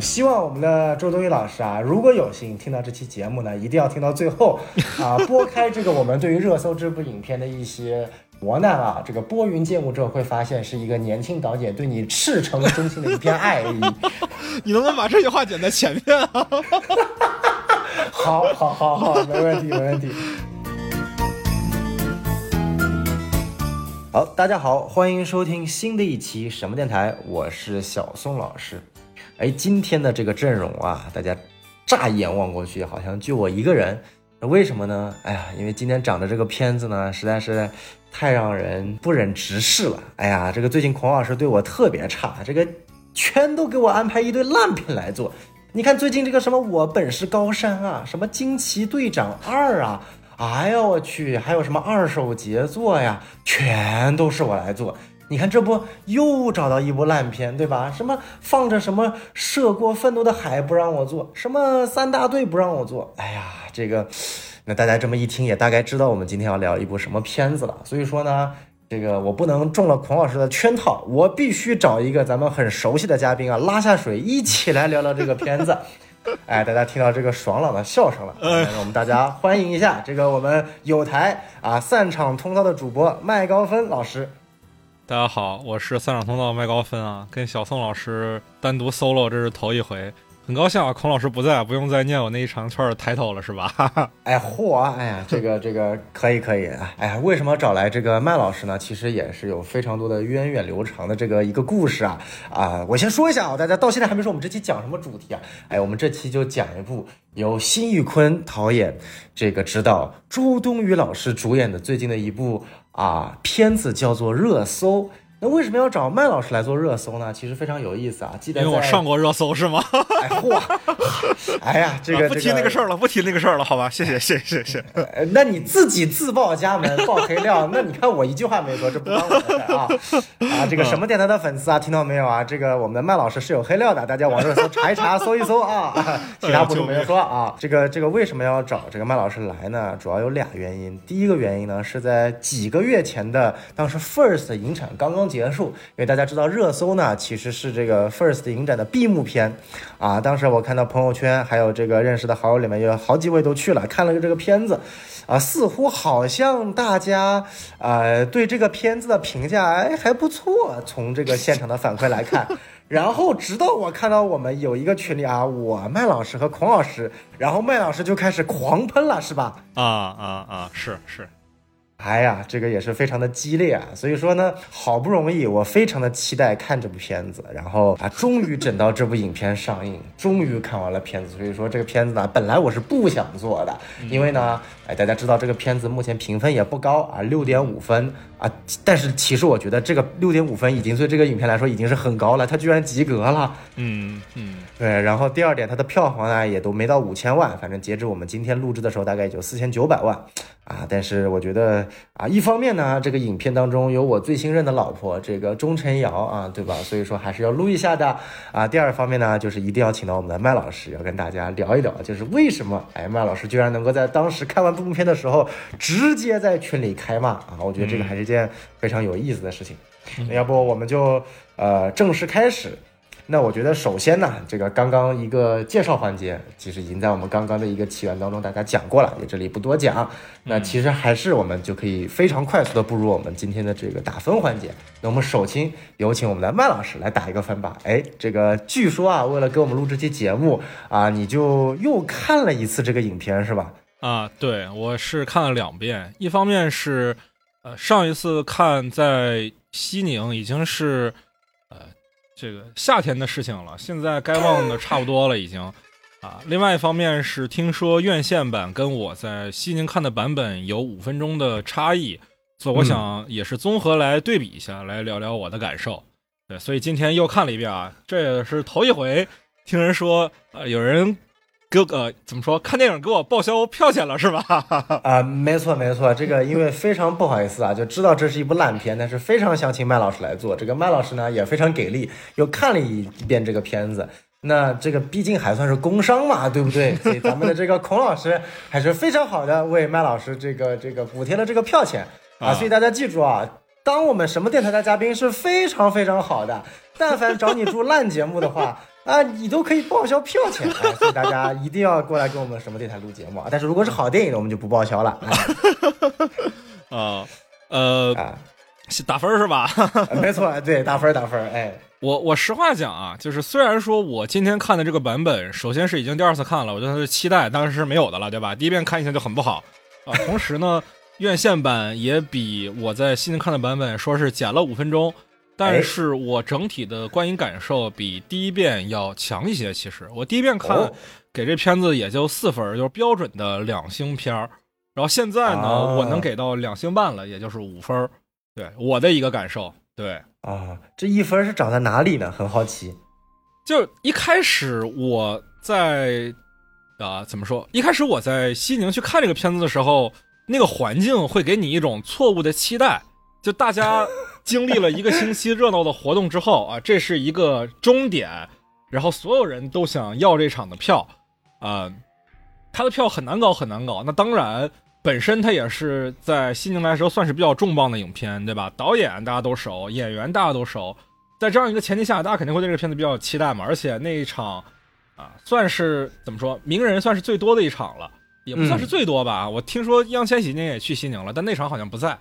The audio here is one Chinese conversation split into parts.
希望我们的周冬雨老师啊，如果有幸听到这期节目呢，一定要听到最后啊，拨开这个我们对于热搜这部影片的一些磨难啊，这个拨云见雾之后，会发现是一个年轻导演对你赤诚忠心的一片爱意。你能不能把这句话剪在前面啊？好，好，好，好，没问题，没问题。好，大家好，欢迎收听新的一期什么电台，我是小宋老师。哎，今天的这个阵容啊，大家乍一眼望过去，好像就我一个人。为什么呢？哎呀，因为今天长的这个片子呢，实在是太让人不忍直视了。哎呀，这个最近孔老师对我特别差，这个全都给我安排一堆烂片来做。你看最近这个什么我本是高山啊，什么惊奇队长二啊。哎呀，我去，还有什么二手杰作呀，全都是我来做。你看，这不又找到一部烂片，对吧？什么放着什么涉过愤怒的海不让我做，什么三大队不让我做。哎呀，这个，那大家这么一听，也大概知道我们今天要聊一部什么片子了。所以说呢，这个我不能中了孔老师的圈套，我必须找一个咱们很熟悉的嘉宾啊，拉下水一起来聊聊这个片子。哎，大家听到这个爽朗的笑声了，让我们大家欢迎一下这个我们有台啊散场通道的主播麦高芬老师。大家好，我是三场通道麦高芬啊，跟小宋老师单独 solo 这是头一回。很高兴啊，孔老师不在，不用再念我那一长串的 title 了，是吧？哎，嚯！哎呀，这个这个可以可以！哎呀，为什么找来这个麦老师呢？其实也是有非常多的源远流长的这个一个故事啊啊！我先说一下啊，大家到现在还没说我们这期讲什么主题啊？哎，我们这期就讲一部由辛玉坤导演这个指导，周冬雨老师主演的最近的一部啊片子，叫做《热搜》。那为什么要找麦老师来做热搜呢？其实非常有意思啊！记得因为我上过热搜是吗？哎 嚯！哎呀，这个不提那个事儿了，不提那个事儿了，好吧？谢谢谢谢谢谢。那你自己自报家门报黑料，那你看我一句话没说，这不关我的事啊！啊，这个什么电台的粉丝啊，听到没有啊？这个我们的麦老师是有黑料的，大家往热搜查一查，搜一搜啊！其他不有说啊。这个这个为什么要找这个麦老师来呢？主要有俩原因。第一个原因呢，是在几个月前的当时 First 影产刚刚。结束，因为大家知道热搜呢，其实是这个 First 影展的闭幕片，啊，当时我看到朋友圈还有这个认识的好友里面有好几位都去了，看了个这个片子，啊，似乎好像大家呃对这个片子的评价哎还不错，从这个现场的反馈来看，然后直到我看到我们有一个群里啊，我麦老师和孔老师，然后麦老师就开始狂喷了，是吧？啊啊啊，是是。哎呀，这个也是非常的激烈啊，所以说呢，好不容易我非常的期待看这部片子，然后啊，终于等到这部影片上映，终于看完了片子。所以说这个片子呢，本来我是不想做的，因为呢，哎，大家知道这个片子目前评分也不高啊，六点五分啊，但是其实我觉得这个六点五分已经对这个影片来说已经是很高了，它居然及格了。嗯嗯，对。然后第二点，它的票房呢也都没到五千万，反正截止我们今天录制的时候，大概也就四千九百万啊。但是我觉得。啊，一方面呢，这个影片当中有我最新任的老婆，这个钟晨瑶啊，对吧？所以说还是要录一下的啊。第二方面呢，就是一定要请到我们的麦老师，要跟大家聊一聊，就是为什么哎，麦老师居然能够在当时看完这部片的时候，直接在群里开骂啊！我觉得这个还是件非常有意思的事情。那要不我们就呃正式开始。那我觉得，首先呢，这个刚刚一个介绍环节，其实已经在我们刚刚的一个起源当中大家讲过了，也这里不多讲。那其实还是我们就可以非常快速的步入我们今天的这个打分环节。那我们首先有请我们的麦老师来打一个分吧。哎，这个据说啊，为了给我们录这期节目啊，你就又看了一次这个影片是吧？啊，对，我是看了两遍。一方面是，呃，上一次看在西宁已经是。这个夏天的事情了，现在该忘的差不多了，已经啊。另外一方面是听说院线版跟我在西宁看的版本有五分钟的差异，所以我想也是综合来对比一下，来聊聊我的感受。对，所以今天又看了一遍啊，这也是头一回听人说，呃，有人。哥哥怎么说？看电影给我报销票钱了是吧？啊，没错没错，这个因为非常不好意思啊，就知道这是一部烂片，但是非常想请麦老师来做。这个麦老师呢也非常给力，又看了一遍这个片子。那这个毕竟还算是工伤嘛，对不对？所以咱们的这个孔老师还是非常好的为麦老师这个这个补贴了这个票钱啊。所以大家记住啊，当我们什么电台的嘉宾是非常非常好的。但凡找你做烂节目的话，啊，你都可以报销票钱，哎 所以大家一定要过来跟我们什么电台录节目啊。但是如果是好电影呢，我们就不报销了。哎 啊，呃，啊，打分是吧？没错，对，打分打分儿，哎，我我实话讲啊，就是虽然说我今天看的这个版本，首先是已经第二次看了，我对它的期待当然是没有的了，对吧？第一遍看一下就很不好啊。同时呢，院线版也比我在西宁看的版本说是减了五分钟，但是我整体的观影感受比第一遍要强一些。其实我第一遍看哦给这片子也就四分儿，就是标准的两星片儿。然后现在呢，啊我能给到两星半了，也就是五分儿。对我的一个感受，对。啊，这一分儿是长在哪里呢？很好奇。就一开始我在啊、怎么说？一开始我在西宁去看这个片子的时候，那个环境会给你一种错误的期待。就大家经历了一个星期热闹的活动之后啊，这是一个终点，然后所有人都想要这场的票啊、他的票很难搞，很难搞。那当然，本身他也是在西宁来说算是比较重磅的影片，对吧？导演大家都熟，演员大家都熟，在这样一个前提下，大家肯定会对这个片子比较有期待嘛。而且那一场啊，算是怎么说，名人算是最多的一场了，也不算是最多吧。我听说易烊千玺今天也去西宁了，但那场好像不在。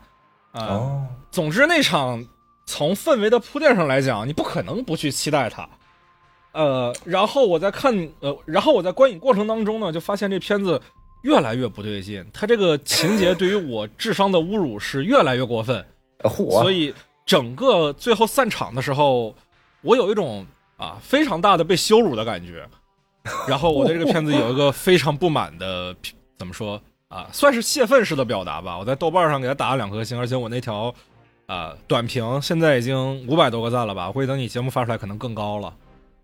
啊、哦，总之那场从氛围的铺垫上来讲，你不可能不去期待它。呃，然后我在看，呃，然后我在观影过程当中呢，就发现这片子越来越不对劲，它这个情节对于我智商的侮辱是越来越过分。嚯，所以整个最后散场的时候，我有一种啊非常大的被羞辱的感觉。然后我对这个片子有一个非常不满的，怎么说啊，算是泄愤式的表达吧。我在豆瓣上给他打了两颗星，而且我那条啊短评现在已经五百多个赞了吧？我估计等你节目发出来可能更高了。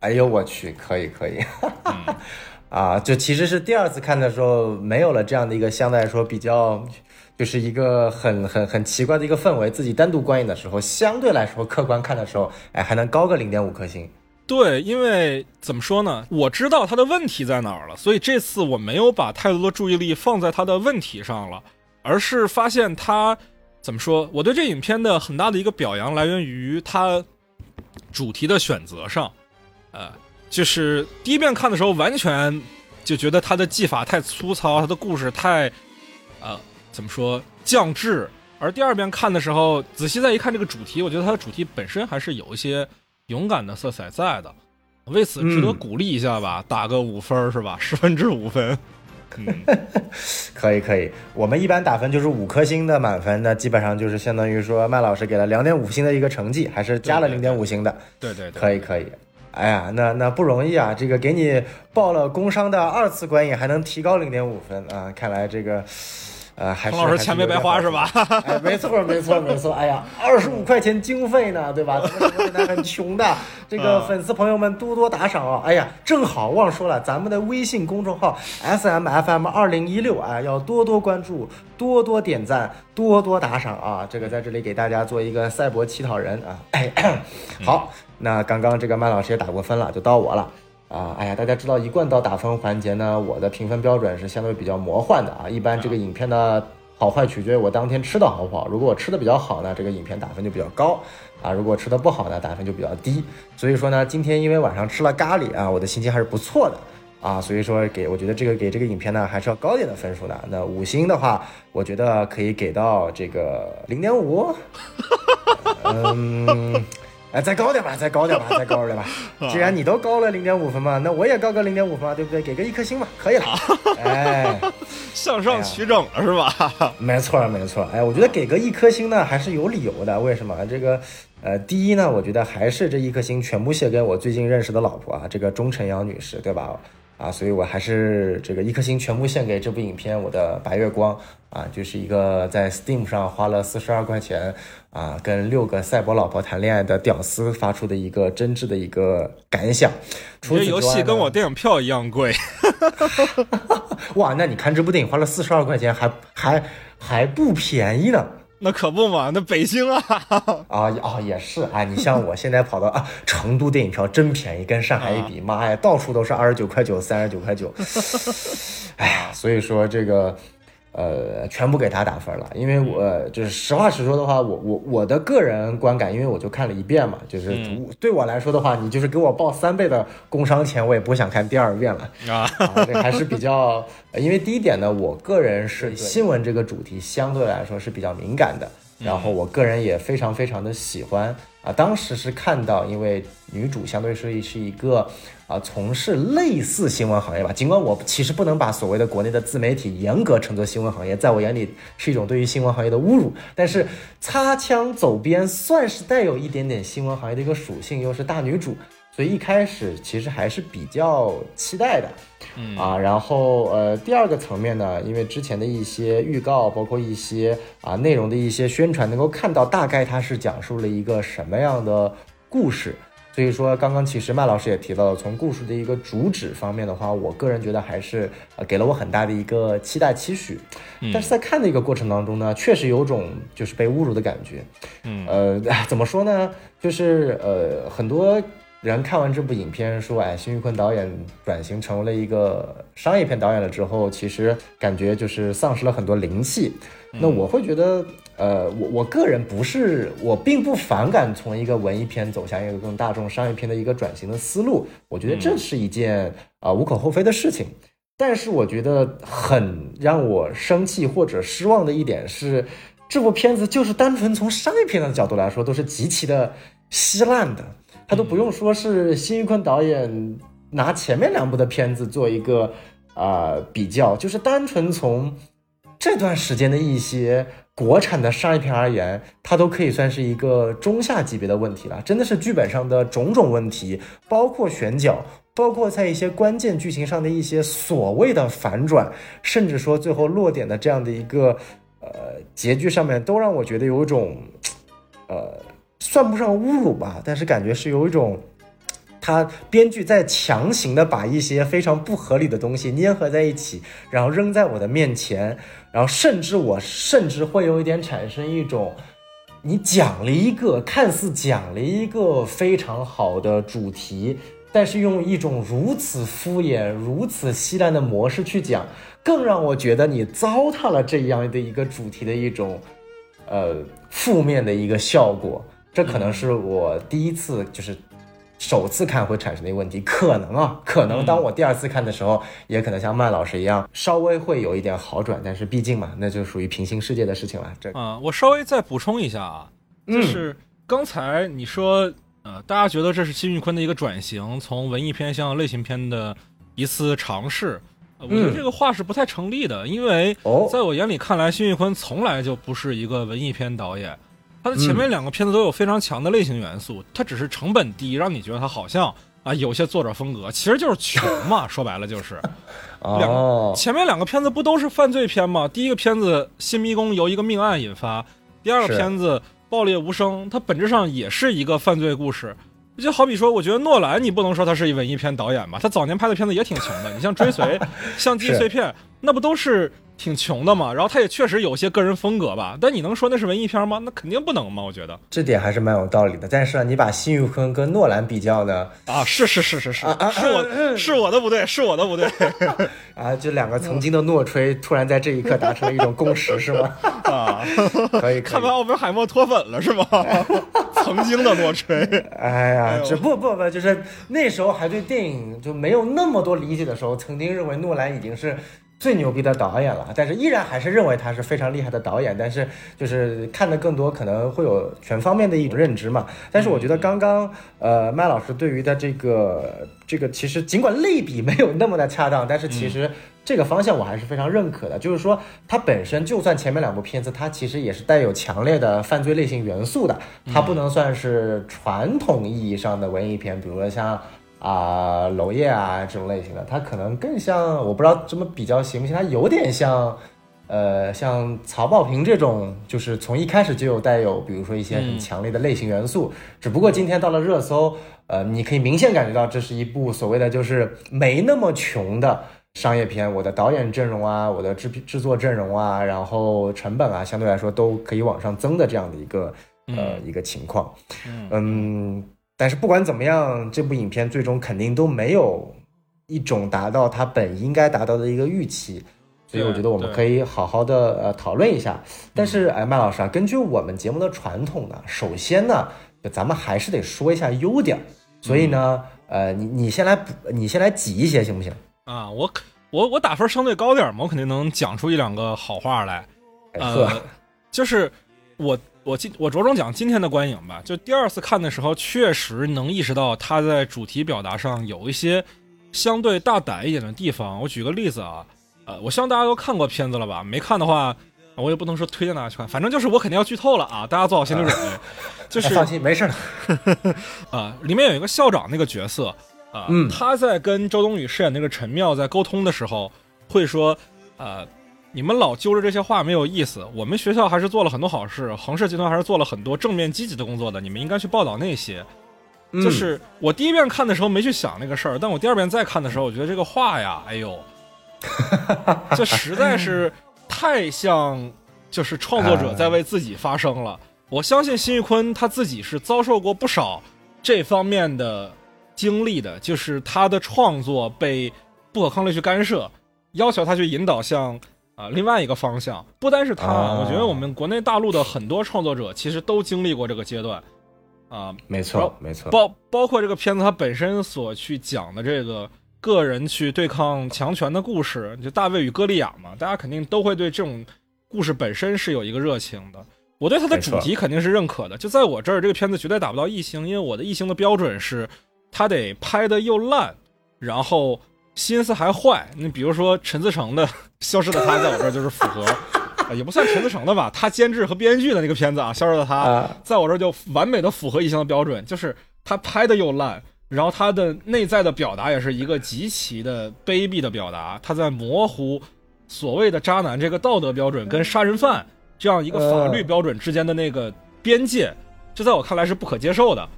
哎呦我去，可以可以。嗯，啊，就其实是第二次看的时候，没有了这样的一个相对来说比较，就是一个很很很奇怪的一个氛围。自己单独观影的时候，相对来说客观看的时候，哎，还能高个零点五颗星。对，因为怎么说呢，我知道他的问题在哪儿了，所以这次我没有把太多的注意力放在他的问题上了，而是发现他怎么说，我对这影片的很大的一个表扬来源于他主题的选择上，呃，就是第一遍看的时候，完全就觉得他的技法太粗糙，他的故事太，呃，怎么说降智。而第二遍看的时候，仔细再一看这个主题，我觉得它的主题本身还是有一些勇敢的色彩在的，为此值得嗯鼓励一下吧，打个五分儿是吧？十分之五分。嗯，可以可以，我们一般打分就是五颗星的满分，那基本上就是相当于说麦老师给了两点五星的一个成绩，还是加了零点五星的。对对对，可以可以。哎呀，那那不容易啊！这个给你报了工伤的二次观影，还能提高零点五分啊！看来这个，呃，还是彭老师钱没白花是？吧？哎，没错没错没错！哎呀，二十五块钱经费呢，对吧？咱们直播间很穷的，这个嗯粉丝朋友们多多打赏啊！哎呀，正好忘说了，咱们的微信公众号 S M F M 二零一六啊，要多多关注，多多点赞，多多打赏啊！这个在这里给大家做一个赛博乞讨人啊！哎，好，那刚刚这个麦老师也打过分了，就到我了。啊，哎呀，大家知道一贯到打分环节呢，我的评分标准是相对比较魔幻的啊。一般这个影片的好坏取决于我当天吃的好不好。如果我吃的比较好呢，这个影片打分就比较高啊；如果吃的不好呢，打分就比较低。所以说呢，今天因为晚上吃了咖喱啊，我的心情还是不错的啊。所以说给我觉得这个给这个影片呢还是要高点的分数的。那五星的话，我觉得可以给到这个零点五。嗯。哎，再高点吧，再高点吧，再高点吧。既然你都高了零点五分嘛，那我也高个零点五分嘛，对不对？给个一颗星吧，可以了。哎，向上取整了是吧？没错没错。哎，我觉得给个一颗星呢，还是有理由的。为什么？这个，呃，第一呢，我觉得还是这一颗星全部献给我最近认识的老婆啊，这个钟晨阳女士，对吧？啊，所以我还是这个一颗星全部献给这部影片《我的白月光》啊，就是一个在 Steam 上花了四十二块钱啊，跟六个赛博老婆谈恋爱的屌丝发出的一个真挚的一个感想。除你这游戏跟我电影票一样贵。哇，那你看这部电影花了四十二块钱，还还还不便宜呢。那可不嘛，那北京啊，啊啊，也是啊，你像我现在跑到啊成都电影票真便宜，跟上海一比，妈呀，到处都是二十九块九、三十九块九。哎呀，所以说这个，呃，全部给他打分了，因为我就是实话实说的话，我我我的个人观感，因为我就看了一遍嘛，就是对我来说的话，你就是给我报三倍的工伤钱，我也不想看第二遍了啊，这还是比较，因为第一点呢，我个人是新闻这个主题相对来说是比较敏感的，然后我个人也非常非常的喜欢。啊，当时是看到，因为女主相对是是一个啊，从事类似新闻行业吧。尽管我其实不能把所谓的国内的自媒体严格称作新闻行业，在我眼里是一种对于新闻行业的侮辱。但是擦枪走边，算是带有一点点新闻行业的一个属性，又是大女主。所以一开始其实还是比较期待的，嗯啊，然后呃，第二个层面呢，因为之前的一些预告，包括一些啊内容的一些宣传，能够看到大概它是讲述了一个什么样的故事。所以说，刚刚其实麦老师也提到了，从故事的一个主旨方面的话，我个人觉得还是呃给了我很大的一个期待期许。但是在看的一个过程当中呢，确实有种就是被侮辱的感觉。嗯，呃，怎么说呢？就是呃很多。人看完这部影片说：“哎，辛玉坤导演转型成为了一个商业片导演了之后，其实感觉就是丧失了很多灵气。那我会觉得，呃，我我个人不是，我并不反感从一个文艺片走向一个更大众商业片的一个转型的思路。我觉得这是一件啊无可厚非的事情。但是我觉得很让我生气或者失望的一点是，这部片子就是单纯从商业片的角度来说，都是极其的稀烂的。”他都不用说是辛玉坤导演拿前面两部的片子做一个啊比较，就是单纯从这段时间的一些国产的商业片而言，它都可以算是一个中下级别的问题了。真的是剧本上的种种问题，包括选角，包括在一些关键剧情上的一些所谓的反转，甚至说最后落点的这样的一个呃结局上面，都让我觉得有一种呃。算不上侮辱吧，但是感觉是有一种，他编剧在强行的把一些非常不合理的东西粘合在一起，然后扔在我的面前，然后甚至我甚至会有一点产生一种，你讲了一个看似讲了一个非常好的主题，但是用一种如此敷衍、如此稀烂的模式去讲，更让我觉得你糟蹋了这样的一个主题的一种，呃，负面的一个效果。这可能是我第一次，就是首次看会产生的一个问题。可能啊，可能当我第二次看的时候，也可能像麦老师一样，稍微会有一点好转。但是毕竟嘛，那就属于平行世界的事情了。这啊，我稍微再补充一下啊，就是刚才你说，呃，大家觉得这是辛玉坤的一个转型，从文艺片向类型片的一次尝试。我觉得这个话是不太成立的，因为在我眼里看来，辛玉坤从来就不是一个文艺片导演。他的前面两个片子都有非常强的类型元素，它只是成本低，让你觉得它好像啊有些作者风格，其实就是穷嘛，说白了就是。哦。前面两个片子不都是犯罪片吗？第一个片子《新迷宫》由一个命案引发，第二个片子《爆裂无声》，它本质上也是一个犯罪故事。就好比说，我觉得诺兰，你不能说他是一文艺片导演吧？他早年拍的片子也挺穷的，你像《追随 》、像《记忆碎片》，那不都是？挺穷的嘛，然后他也确实有些个人风格吧，但你能说那是文艺片吗？那肯定不能嘛，我觉得这点还是蛮有道理的。但是你把辛玉坤跟诺兰比较呢？啊，是是是是是，是我是我的不对，是我的不对 啊！就两个曾经的诺吹，突然在这一刻达成了一种共识，是吗？啊，可以 看完奥本海默脱粉了是吗？曾经的诺吹，哎呀，这不不不，就是那时候还对电影就没有那么多理解的时候，曾经认为诺兰已经是。最牛逼的导演了，但是依然还是认为他是非常厉害的导演。但是就是看的更多，可能会有全方面的一种认知嘛。但是我觉得刚刚呃麦老师对于的这个这个，其实尽管类比没有那么的恰当，但是其实这个方向我还是非常认可的。就是说，它本身就算前面两部片子，它其实也是带有强烈的犯罪类型元素的，它不能算是传统意义上的文艺片，比如说像。啊，娄烨啊，这种类型的，他可能更像，我不知道这么比较行不行，他有点像，呃，像曹保平这种，就是从一开始就有带有，比如说一些很强烈的类型元素。只不过今天到了热搜，呃，你可以明显感觉到这是一部所谓的就是没那么穷的商业片。我的导演阵容啊，我的制制作阵容啊，然后成本啊，相对来说都可以往上增的这样的一个呃一个情况，嗯。但是不管怎么样，这部影片最终肯定都没有一种达到它本应该达到的一个预期，所以我觉得我们可以好好的呃讨论一下。但是哎，麦老师啊，根据我们节目的传统呢，首先呢，咱们还是得说一下优点。所以呢，呃，你你先来补，你先来挤一些行不行？啊，我可我我打分相对高点嘛，我肯定能讲出一两个好话来。呃，就是我我今我着重讲今天的观影吧。就第二次看的时候，确实能意识到他在主题表达上有一些相对大胆一点的地方。我举个例子啊，呃，我希望大家都看过片子了吧？没看的话，我也不能说推荐大家去看，反正就是我肯定要剧透了啊，大家做好心理准备。就是哎放心，没事的。啊、里面有一个校长那个角色啊、嗯他在跟周冬雨饰演那个陈妙在沟通的时候，会说，呃，你们老揪着这些话没有意思。我们学校还是做了很多好事，恒氏集团还是做了很多正面积极的工作的，你们应该去报道那些。嗯就是我第一遍看的时候没去想那个事儿，但我第二遍再看的时候，我觉得这个话呀，哎呦，这实在是太像，就是创作者在为自己发声了。我相信辛玉坤他自己是遭受过不少这方面的经历的，就是他的创作被不可抗力去干涉，要求他去引导向啊、另外一个方向。不单是他，啊我觉得我们国内大陆的很多创作者其实都经历过这个阶段啊、没，错没错。包包括这个片子它本身所去讲的这个个人去对抗强权的故事，就大卫与歌利亚嘛，大家肯定都会对这种故事本身是有一个热情的。我对它的主题肯定是认可的，就在我这儿，这个片子绝对打不到一星，因为我的一星的标准是，它得拍的又烂，然后心思还坏。你比如说陈思诚的《消失的他》，在我这儿就是符合，啊也不算陈思诚的吧，他监制和编剧的那个片子啊，《消失的他》啊在我这儿就完美的符合一项的标准，就是他拍的又烂，然后他的内在的表达也是一个极其的卑鄙的表达，他在模糊所谓的渣男这个道德标准跟杀人犯这样一个法律标准之间的那个边界，这在我看来是不可接受的。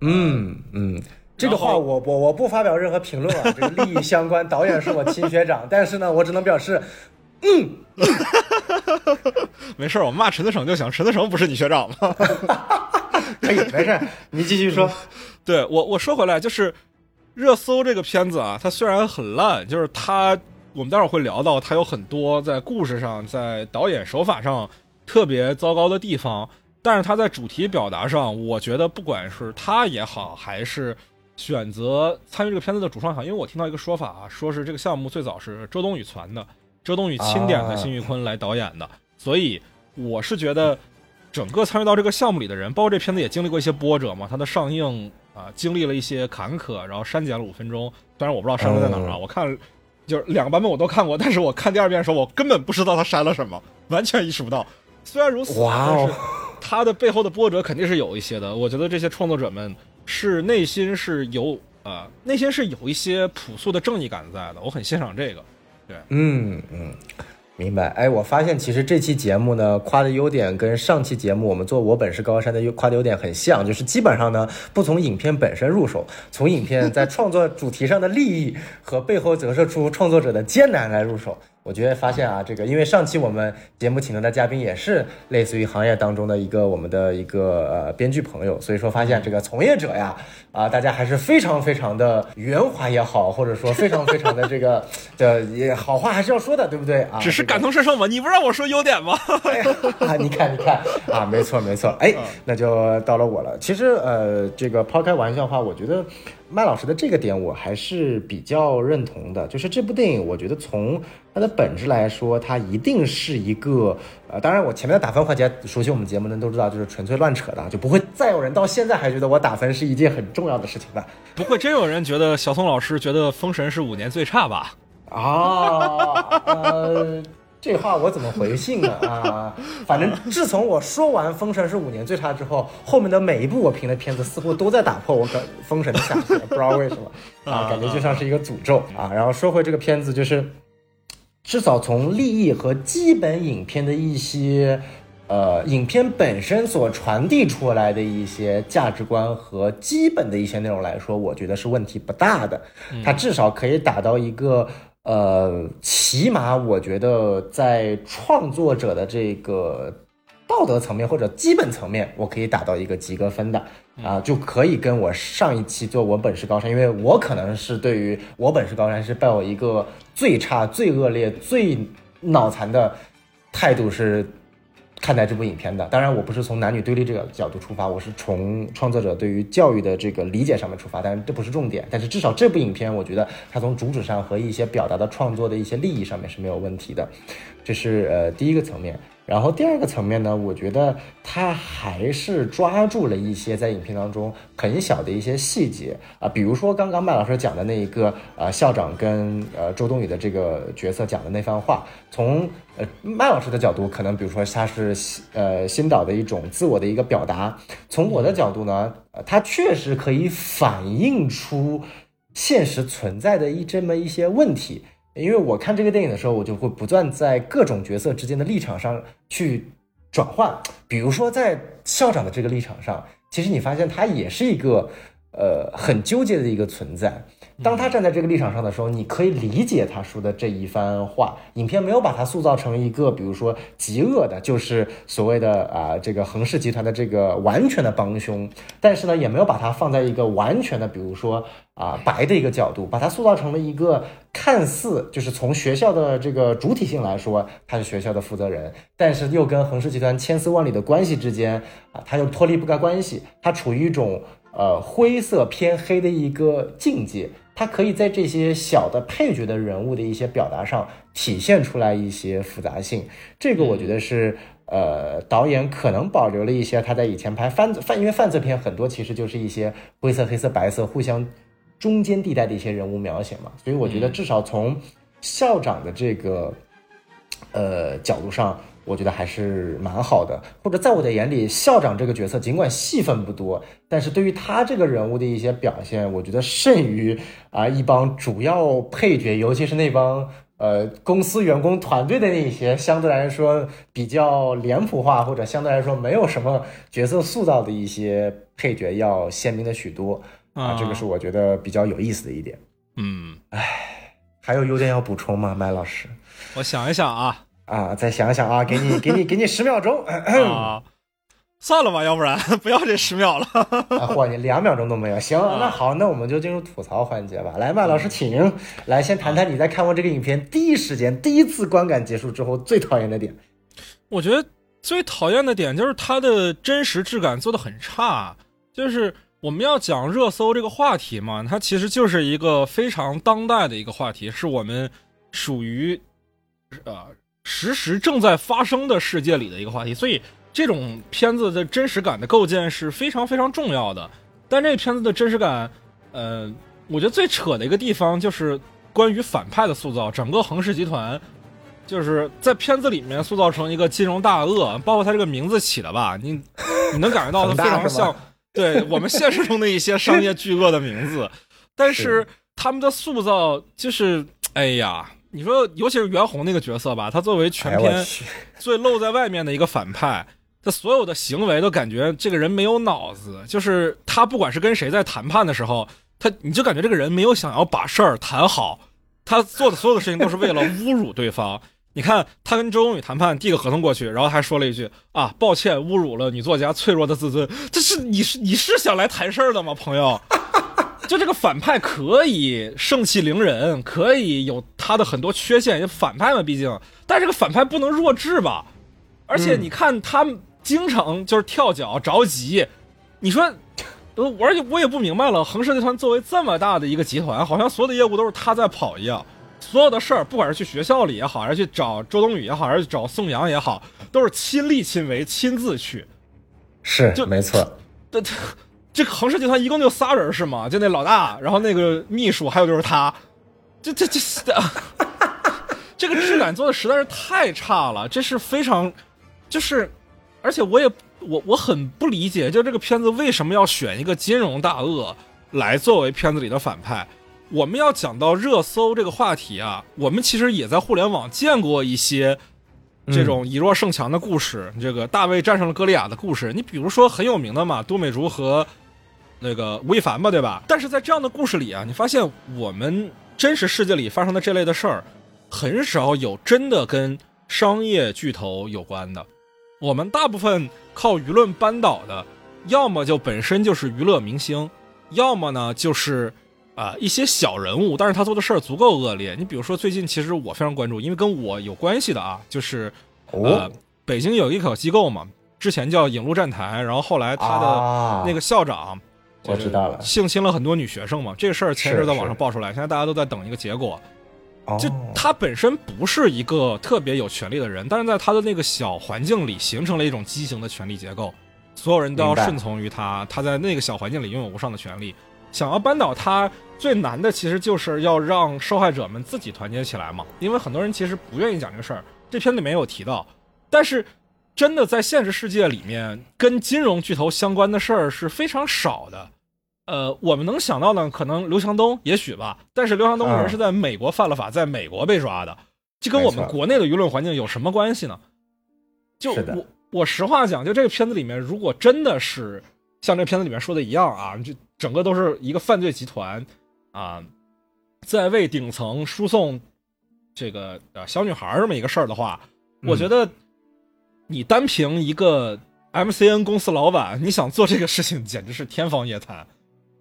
嗯嗯，这个话我我我不发表任何评论啊，这个利益相关，导演是我亲学长，但是呢，我只能表示，嗯 没事儿，我骂陈思成就行，陈思成不是你学长吗？可以，没事，你继续说。对我我说回来，就是热搜这个片子啊，它虽然很烂，就是它我们待会儿会聊到，它有很多在故事上、在导演手法上特别糟糕的地方，但是它在主题表达上，我觉得不管是它也好，还是选择参与这个片子的主创也好，因为我听到一个说法啊，说是这个项目最早是周冬雨传的，周冬雨钦点的啊辛玉坤来导演的，所以我是觉得。整个参与到这个项目里的人，包括这片子也经历过一些波折嘛。它的上映啊、经历了一些坎坷，然后删减了五分钟。虽然我不知道删了在哪儿啊，嗯我看就是两个版本我都看过，但是我看第二遍的时候，我根本不知道他删了什么，完全意识不到。虽然如此，哇哦但是他的背后的波折肯定是有一些的。我觉得这些创作者们是内心是有呃内心是有一些朴素的正义感在的，我很欣赏这个。对嗯嗯，明白。哎，我发现其实这期节目呢，夸的优点跟上期节目我们做我本是高山的优夸的优点很像，就是基本上呢不从影片本身入手，从影片在创作主题上的利益和背后折射出创作者的艰难来入手。我觉得发现啊，这个因为上期我们节目请到的嘉宾也是类似于行业当中的一个我们的一个呃编剧朋友，所以说发现这个从业者呀啊、大家还是非常非常的圆滑也好，或者说非常非常的这个这也好话还是要说的，对不对啊？只是感同身受嘛，你不让我说优点吗？哎呀，啊你看，你看啊，没错，没错。哎，那就到了我了。其实，呃，这个抛开玩笑话，我觉得麦老师的这个点我还是比较认同的。就是这部电影，我觉得从它的本质来说，它一定是一个，呃，当然我前面的打分环节，熟悉我们节目的人都知道，就是纯粹乱扯的，就不会再有人到现在还觉得我打分是一件很重要的事情吧。不会真有人觉得小宋老师觉得《封神》是五年最差吧？啊，呃，这话我怎么回信呢？啊，反正自从我说完《封神》是五年最差之后，后面的每一部我评的片子似乎都在打破我跟《封神》的下限，不知道为什么 啊，感觉就像是一个诅咒啊。然后说回这个片子，就是至少从立意和基本影片的一些。呃，影片本身所传递出来的一些价值观和基本的一些内容来说，我觉得是问题不大的。它至少可以打到一个呃，起码我觉得在创作者的这个道德层面或者基本层面，我可以打到一个及格分的啊，就可以跟我上一期做我本是高山，因为我可能是对于我本是高山是抱有一个最差、最恶劣、最脑残的态度是看待这部影片的。当然，我不是从男女对立这个角度出发，我是从创作者对于教育的这个理解上面出发。但是这不是重点。但是至少这部影片，我觉得它从主旨上和一些表达的创作的一些利益上面是没有问题的。这是呃第一个层面。然后第二个层面呢，我觉得他还是抓住了一些在影片当中很小的一些细节啊，比如说刚刚麦老师讲的那一个呃校长跟呃周冬雨的这个角色讲的那番话，从呃麦老师的角度，可能比如说他是呃新导的一种自我的一个表达，从我的角度呢，他确实可以反映出现实存在的一这么一些问题。因为我看这个电影的时候，我就会不断在各种角色之间的立场上去转换。比如说，在校长的这个立场上，其实你发现他也是一个呃很纠结的一个存在。当他站在这个立场上的时候，你可以理解他说的这一番话。影片没有把他塑造成一个，比如说极恶的，就是所谓的啊这个恒氏集团的这个完全的帮凶，但是呢，也没有把他放在一个完全的，比如说啊白的一个角度，把他塑造成了一个看似就是从学校的这个主体性来说，他是学校的负责人，但是又跟恒氏集团千丝万缕的关系之间啊，他又脱离不开关系，他处于一种呃灰色偏黑的一个境界。他可以在这些小的配角的人物的一些表达上体现出来一些复杂性，这个我觉得是呃导演可能保留了一些他在以前拍犯犯因为犯罪片很多其实就是一些灰色黑色白色互相中间地带的一些人物描写嘛，所以我觉得至少从校长的这个呃角度上。我觉得还是蛮好的，或者在我的眼里，校长这个角色尽管戏份不多，但是对于他这个人物的一些表现，我觉得甚于啊一帮主要配角，尤其是那帮呃公司员工团队的那些相对来说比较脸谱化或者相对来说没有什么角色塑造的一些配角要鲜明的许多啊，这个是我觉得比较有意思的一点。嗯，哎，还有优点要补充吗，麦老师？我想一想啊。啊，再想想啊，给你 给你给你十秒钟啊，算了吧，要不然不要这十秒了。啊，嚯，你两秒钟都没有。行，那好，那我们就进入吐槽环节吧。来，吧老师，请来先谈谈你在看过这个影片第一时间、第一次观感结束之后最讨厌的点。我觉得最讨厌的点就是它的真实质感做的很差。就是我们要讲热搜这个话题嘛，它其实就是一个非常当代的一个话题，是我们属于呃。实时正在发生的世界里的一个话题，所以这种片子的真实感的构建是非常非常重要的。但这片子的真实感，呃，我觉得最扯的一个地方就是关于反派的塑造。整个恒氏集团就是在片子里面塑造成一个金融大鳄，包括他这个名字起的吧，你你能感觉到它非常像对我们现实中的一些商业巨鳄的名字。但是他们的塑造就是，哎呀。你说，尤其是袁弘那个角色吧，他作为全片 最露在外面的一个反派，他所有的行为都感觉这个人没有脑子。就是他不管是跟谁在谈判的时候，他你就感觉这个人没有想要把事儿谈好，他做的所有的事情都是为了侮辱对方。你看他跟周冬雨谈判，递个合同过去，然后还说了一句啊，抱歉，侮辱了女作家脆弱的自尊。这是你是你是想来谈事儿的吗，朋友？就这个反派可以盛气凌人，可以有他的很多缺陷，也反派嘛，毕竟，但这个反派不能弱智吧？而且你看他经常就是跳脚着急，你说，我，而且我也不明白了，恒氏集团作为这么大的一个集团，好像所有的业务都是他在跑一样，所有的事儿，不管是去学校里也好，还是去找周冬雨也好，还是找宋阳也好，都是亲力亲为，亲自去，是，就没错，对。这个恒氏集团一共就仨人是吗？就那老大，然后那个秘书，还有就是他，这这这，这个质感做的实在是太差了。这是非常，就是，而且我也我我很不理解，就这个片子为什么要选一个金融大鳄来作为片子里的反派？我们要讲到热搜这个话题啊，我们其实也在互联网见过一些这种以弱胜强的故事，这个大卫战胜了歌利亚的故事。你比如说很有名的嘛，都美竹和。那个吴亦凡吧，对吧？但是在这样的故事里啊，你发现我们真实世界里发生的这类的事儿，很少有真的跟商业巨头有关的。我们大部分靠舆论扳倒的，要么就本身就是娱乐明星，要么呢就是啊、一些小人物，但是他做的事儿足够恶劣。你比如说最近其实我非常关注，因为跟我有关系的啊，就是呃哦，北京有一个机构嘛，之前叫影路站台，然后后来他的啊那个校长。我知道了，性侵了很多女学生嘛，这个事儿前一阵在网上爆出来，现在大家都在等一个结果。哦就他本身不是一个特别有权利的人，但是在他的那个小环境里形成了一种畸形的权力结构，所有人都要顺从于他，他在那个小环境里拥有无上的权利。想要扳倒他，最难的其实就是要让受害者们自己团结起来嘛，因为很多人其实不愿意讲这个事儿。这篇里面有提到，但是真的在现实世界里面，跟金融巨头相关的事儿是非常少的。呃，我们能想到呢可能刘强东也许吧，但是刘强东人嗯是在美国犯了法，在美国被抓的，这跟我们国内的舆论环境有什么关系呢？就我我实话讲，就这个片子里面，如果真的是像这片子里面说的一样啊，就整个都是一个犯罪集团啊，在为顶层输送这个呃小女孩儿这么一个事儿的话，我嗯觉得你单凭一个 MCN 公司老板，你想做这个事情，简直是天方夜谭。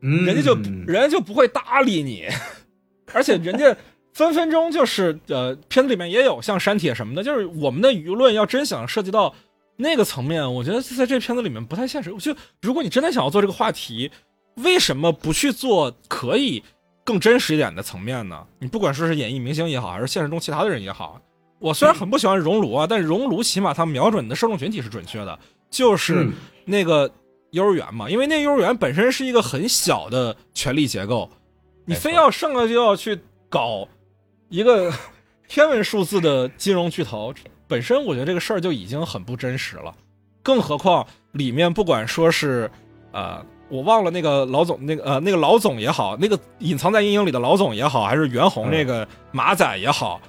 嗯人家就人家就不会搭理你，而且人家分分钟就是呃，片子里面也有像删帖什么的，就是我们的舆论要真想涉及到那个层面，我觉得在这片子里面不太现实。就如果你真的想要做这个话题，为什么不去做可以更真实一点的层面呢？你不管说是演艺明星也好，还是现实中其他的人也好，我虽然很不喜欢熔炉啊，但是熔炉起码它瞄准的受众群体是准确的，就是嗯那个幼儿园嘛，因为那幼儿园本身是一个很小的权力结构，你非要上来就要去搞一个 天文数字的金融巨头，本身我觉得这个事儿就已经很不真实了，更何况里面不管说是呃。我忘了那个老总，那个呃，那个老总也好，那个隐藏在阴影里的老总也好，还是袁弘那个马仔也好，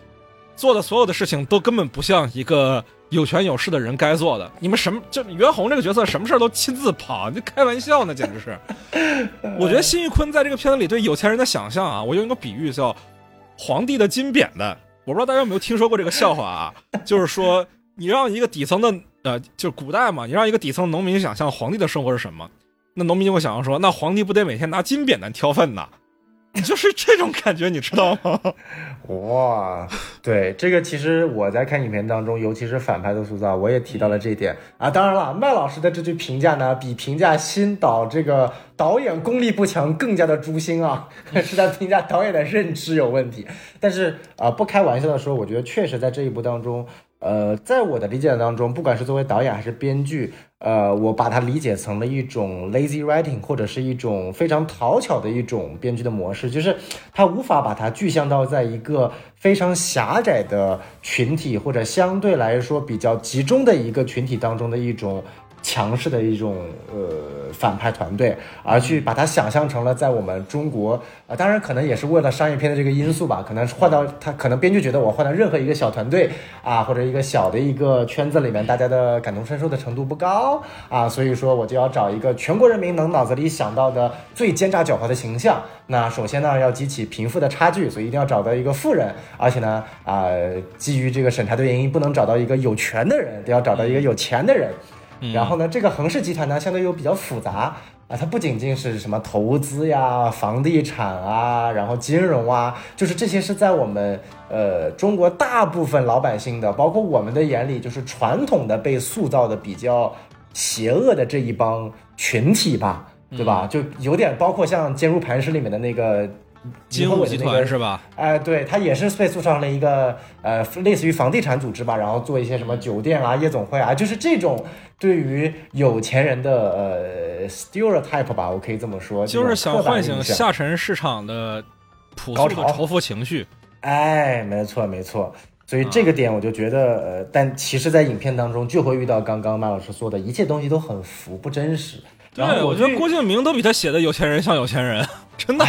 做的所有的事情都根本不像一个有权有势的人该做的。你们什么？就袁弘这个角色，什么事儿都亲自跑，你开玩笑呢，简直是。我觉得辛玉坤在这个片子里对有钱人的想象啊，我用一个比喻叫“皇帝的金扁的”。我不知道大家有没有听说过这个笑话啊？就是说，你让一个底层的呃，就是古代嘛，你让一个底层农民想象皇帝的生活是什么，那农民就会想象说，那皇帝不得每天拿金扁担挑粪呐？你就是这种感觉，你知道吗？哇，对这个其实我在看影片当中，尤其是反派的塑造，我也提到了这一点啊。当然了，麦老师的这句评价呢，比评价新导这个导演功力不强更加的诛心啊，是在评价导演的认知有问题。但是啊、不开玩笑的说，我觉得确实在这一部当中。呃，在我的理解当中，不管是作为导演还是编剧，呃，我把它理解成了一种 lazy writing，或者是一种非常讨巧的一种编剧的模式，就是他无法把它具象到在一个非常狭窄的群体或者相对来说比较集中的一个群体当中的一种强势的一种呃反派团队，而去把它想象成了在我们中国、呃当然可能也是为了商业片的这个因素吧，可能换到他可能编剧觉得我换到任何一个小团队啊或者一个小的一个圈子里面，大家的感同身受的程度不高啊，所以说我就要找一个全国人民能脑子里想到的最奸诈狡猾的形象。那首先呢要激起贫富的差距，所以一定要找到一个富人，而且呢啊、基于这个审查的原因，不能找到一个有权的人，得要找到一个有钱的人。然后呢，这个恒氏集团呢，相对又比较复杂啊，它不仅仅是什么投资呀、房地产啊，然后金融啊，就是这些是在我们呃中国大部分老百姓的，包括我们的眼里，就是传统的被塑造的比较邪恶的这一帮群体吧，对吧？就有点包括像《坚如磐石》里面的那个金武集团是吧？哎，对，它也是被塑造成了一个呃，类似于房地产组织吧，然后做一些什么酒店啊、夜总会啊，就是这种对于有钱人的呃 stereotype 吧，我可以这么说，就是想唤醒下沉市场的朴素高潮的仇富情绪。哎，没错没错。所以这个点我就觉得，呃，但其实，在影片当中就会遇到刚刚马老师说的一切东西都很浮不真实。对，我觉得郭敬明都比他写的有钱人像有钱人，真的。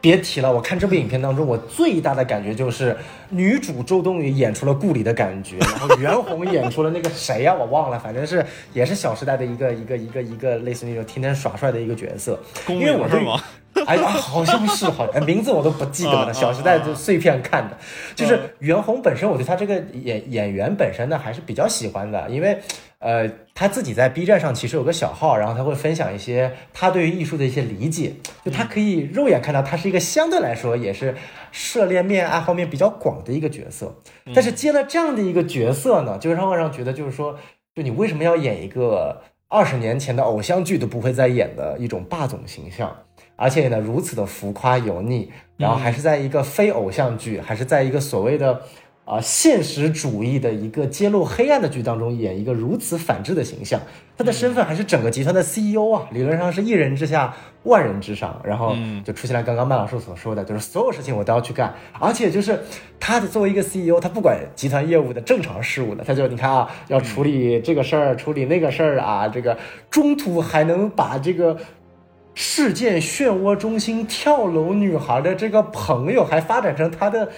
别提了，我看这部影片当中，我最大的感觉就是女主周冬雨演出了顾里的感觉，然后袁弘演出了那个谁呀、我忘了，反正是也是《小时代》的一个一个一个一个类似那种天天耍帅的一个角色。因为我是吗？哎呀，好像是，好像名字我都不记得了，小时代》就碎片看的，就是啊袁弘本身，我对他这个演演员本身呢还是比较喜欢的，因为呃，他自己在 B 站上其实有个小号，然后他会分享一些他对于艺术的一些理解，就他可以肉眼看到他是一个相对来说也是涉猎面、爱好面比较广的一个角色。但是接了这样的一个角色呢，就让我让觉得就是说，就你为什么要演一个二十年前的偶像剧都不会再演的一种霸总形象，而且呢如此的浮夸油腻，然后还是在一个非偶像剧，还是在一个所谓的。啊，现实主义的一个揭露黑暗的剧当中演一个如此反智的形象，他的身份还是整个集团的 CEO 啊，理论上是一人之下万人之上，然后就出现了刚刚麦老师所说的，就是所有事情我都要去干，而且就是他的作为一个 CEO，他不管集团业务的正常事务的，他就你看啊，要处理这个事儿，处理那个事儿啊，这个中途还能把这个事件漩涡中心跳楼女孩的这个朋友还发展成他的。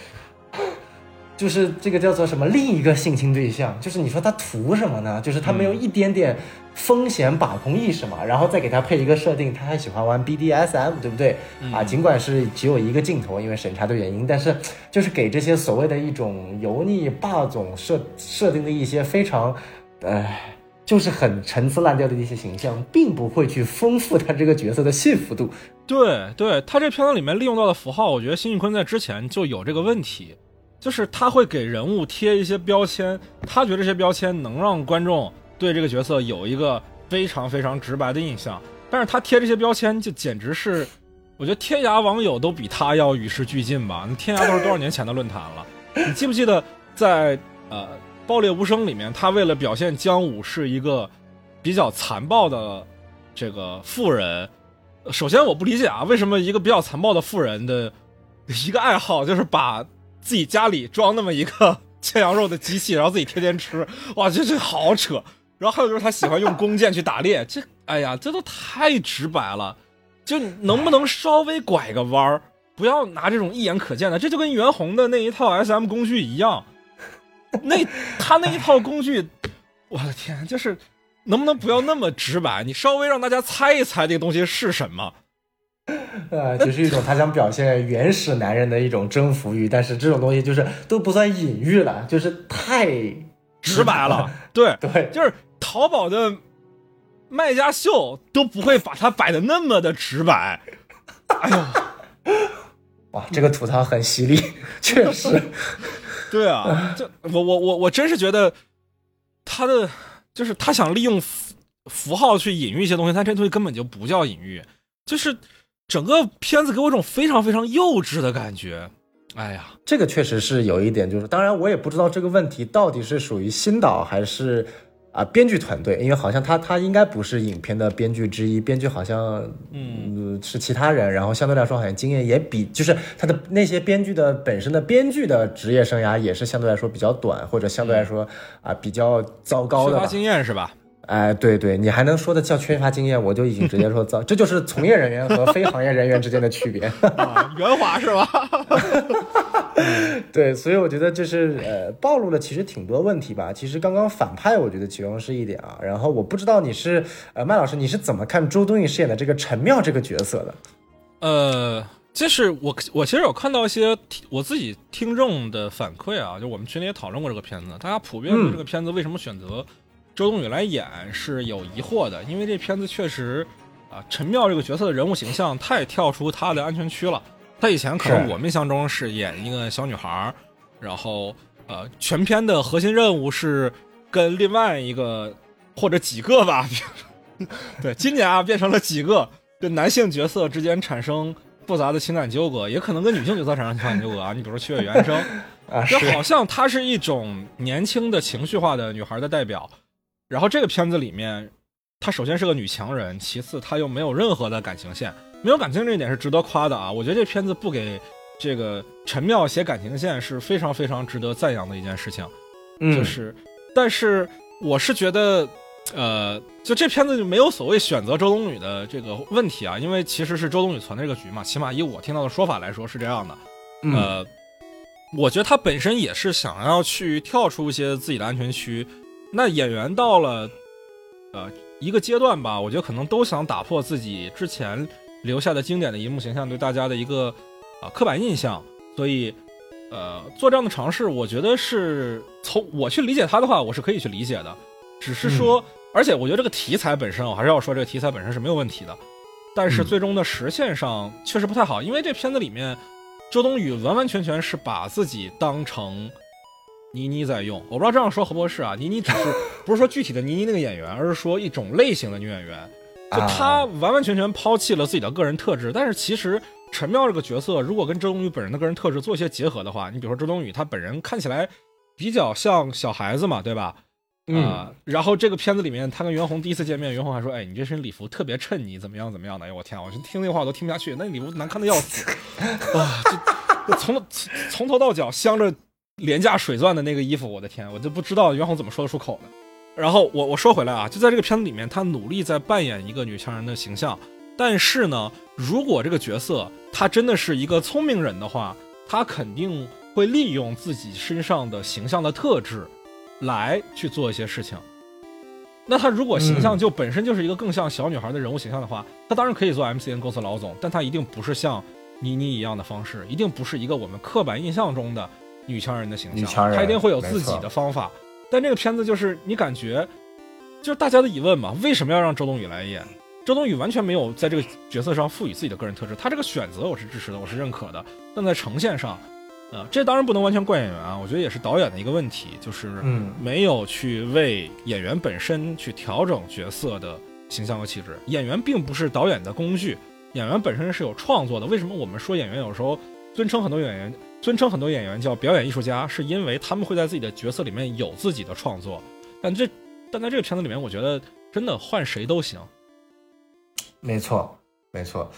就是这个叫做什么另一个性侵对象，就是你说他图什么呢？就是他没有一点点风险把控意识嘛，然后再给他配一个设定，他还喜欢玩 BDSM，对不对？啊，尽管是只有一个镜头，因为审查的原因，但是就是给这些所谓的一种油腻霸总设设定的一些非常，呃，就是很陈词滥调的一些形象，并不会去丰富他这个角色的幸福度。对，对他这片子里面利用到的符号，我觉得辛玉坤在之前就有这个问题。就是他会给人物贴一些标签，他觉得这些标签能让观众对这个角色有一个非常非常直白的印象。但是他贴这些标签就简直是，我觉得天涯网友都比他要与时俱进吧。你天涯都是多少年前的论坛了？你记不记得在呃《爆裂无声》里面，他为了表现姜武是一个比较残暴的这个富人，首先我不理解啊，为什么一个比较残暴的富人的一个爱好就是把。自己家里装那么一个 切羊肉的机器，然后自己天天吃，哇，这这好扯。然后还有就是他喜欢用弓箭去打猎，这哎呀，这都太直白了。就能不能稍微拐个弯儿，不要拿这种一眼可见的，这就跟袁弘的那一套 SM 工具一样。那他那一套工具，我的天，就是能不能不要那么直白？你稍微让大家猜一猜这个东西是什么。呃，就是一种他想表现原始男人的一种征服欲，但是这种东西就是都不算隐喻了，就是太直白了。对对，就是淘宝的卖家秀都不会把它摆的那么的直白。哎呀，哇，这个吐槽很犀利，确实。对啊，这我我我我真是觉得他的就是他想利用符符号去隐喻一些东西，他这东西根本就不叫隐喻，就是。整个片子给我一种非常非常幼稚的感觉，哎呀，这个确实是有一点，就是当然我也不知道这个问题到底是属于新导还是啊编剧团队，因为好像他他应该不是影片的编剧之一，编剧好像嗯是其他人，然后相对来说好像经验也比就是他的那些编剧的本身的编剧的职业生涯也是相对来说比较短，或者相对来说啊比较糟糕的经验是吧？哎，对对，你还能说的叫缺乏经验，我就已经直接说糟，这就是从业人员和非行业人员之间的区别。圆滑是吧？对，所以我觉得这是呃暴露了其实挺多问题吧。其实刚刚反派，我觉得其中是一点啊。然后我不知道你是呃麦老师，你是怎么看周冬雨饰演的这个陈妙这个角色的？呃，就是我我其实有看到一些我自己听众的反馈啊，就我们群里也讨论过这个片子，大家普遍对这个片子为什么选择？周冬雨来演是有疑惑的，因为这片子确实，啊，陈妙这个角色的人物形象太跳出她的安全区了。她以前可能我印象中是演一个小女孩，然后呃，全片的核心任务是跟另外一个或者几个吧，对，今年啊变成了几个跟男性角色之间产生复杂的情感纠葛，也可能跟女性角色产生情感纠葛啊。你比如说七月原生，啊，就好像她是一种年轻的情绪化的女孩的代表。然后这个片子里面，她首先是个女强人，其次她又没有任何的感情线，没有感情这一点是值得夸的啊！我觉得这片子不给这个陈妙写感情线是非常非常值得赞扬的一件事情。嗯，就是，但是我是觉得，呃，就这片子就没有所谓选择周冬雨的这个问题啊，因为其实是周冬雨存的这个局嘛，起码以我听到的说法来说是这样的。呃，我觉得她本身也是想要去跳出一些自己的安全区。那演员到了，呃，一个阶段吧，我觉得可能都想打破自己之前留下的经典的银幕形象对大家的一个啊刻板印象，所以，呃，做这样的尝试，我觉得是从我去理解他的话，我是可以去理解的。只是说，而且我觉得这个题材本身，我还是要说这个题材本身是没有问题的，但是嗯。最终的实现上确实不太好，因为这片子里面周冬雨完完全全是把自己当成倪妮在用。我不知道这样说合不合适啊？倪妮只是 不是说具体的倪妮那个演员，而是说一种类型的女演员。就啊她完完全全抛弃了自己的个人特质，但是其实陈妙这个角色，如果跟周冬雨本人的个人特质做一些结合的话，你比如说周冬雨她本人看起来比较像小孩子嘛，对吧？嗯啊然后这个片子里面，他跟袁弘第一次见面，袁弘还说：“哎，你这身礼服特别衬你，怎么样怎么样的？”哎呦我天啊，我就听那话我都听不下去，那礼服难看的要死，哇，这从从从头到脚镶着廉价水钻的那个衣服，我的天，我就不知道袁弘怎么说得出口的。然后我我说回来啊，就在这个片子里面，他努力在扮演一个女强人的形象，但是呢，如果这个角色他真的是一个聪明人的话，他肯定会利用自己身上的形象的特质来去做一些事情。那他如果形象就本身就是一个更像小女孩的人物形象的话，他当然可以做 MCN 公司老总，但他一定不是像倪妮一样的方式，一定不是一个我们刻板印象中的女强人的形象，女强人他一定会有自己的方法。但这个片子就是你感觉，就是大家的疑问嘛，为什么要让周冬雨来演？周冬雨完全没有在这个角色上赋予自己的个人特质，她这个选择我是支持的，我是认可的。但在呈现上，呃，这当然不能完全怪演员啊，我觉得也是导演的一个问题，就是嗯没有去为演员本身去调整角色的形象和气质。演员并不是导演的工具，演员本身是有创作的。为什么我们说演员有时候尊称很多演员，尊称很多演员叫表演艺术家，是因为他们会在自己的角色里面有自己的创作。但这但在这个片子里面，我觉得真的换谁都行。没错，没错，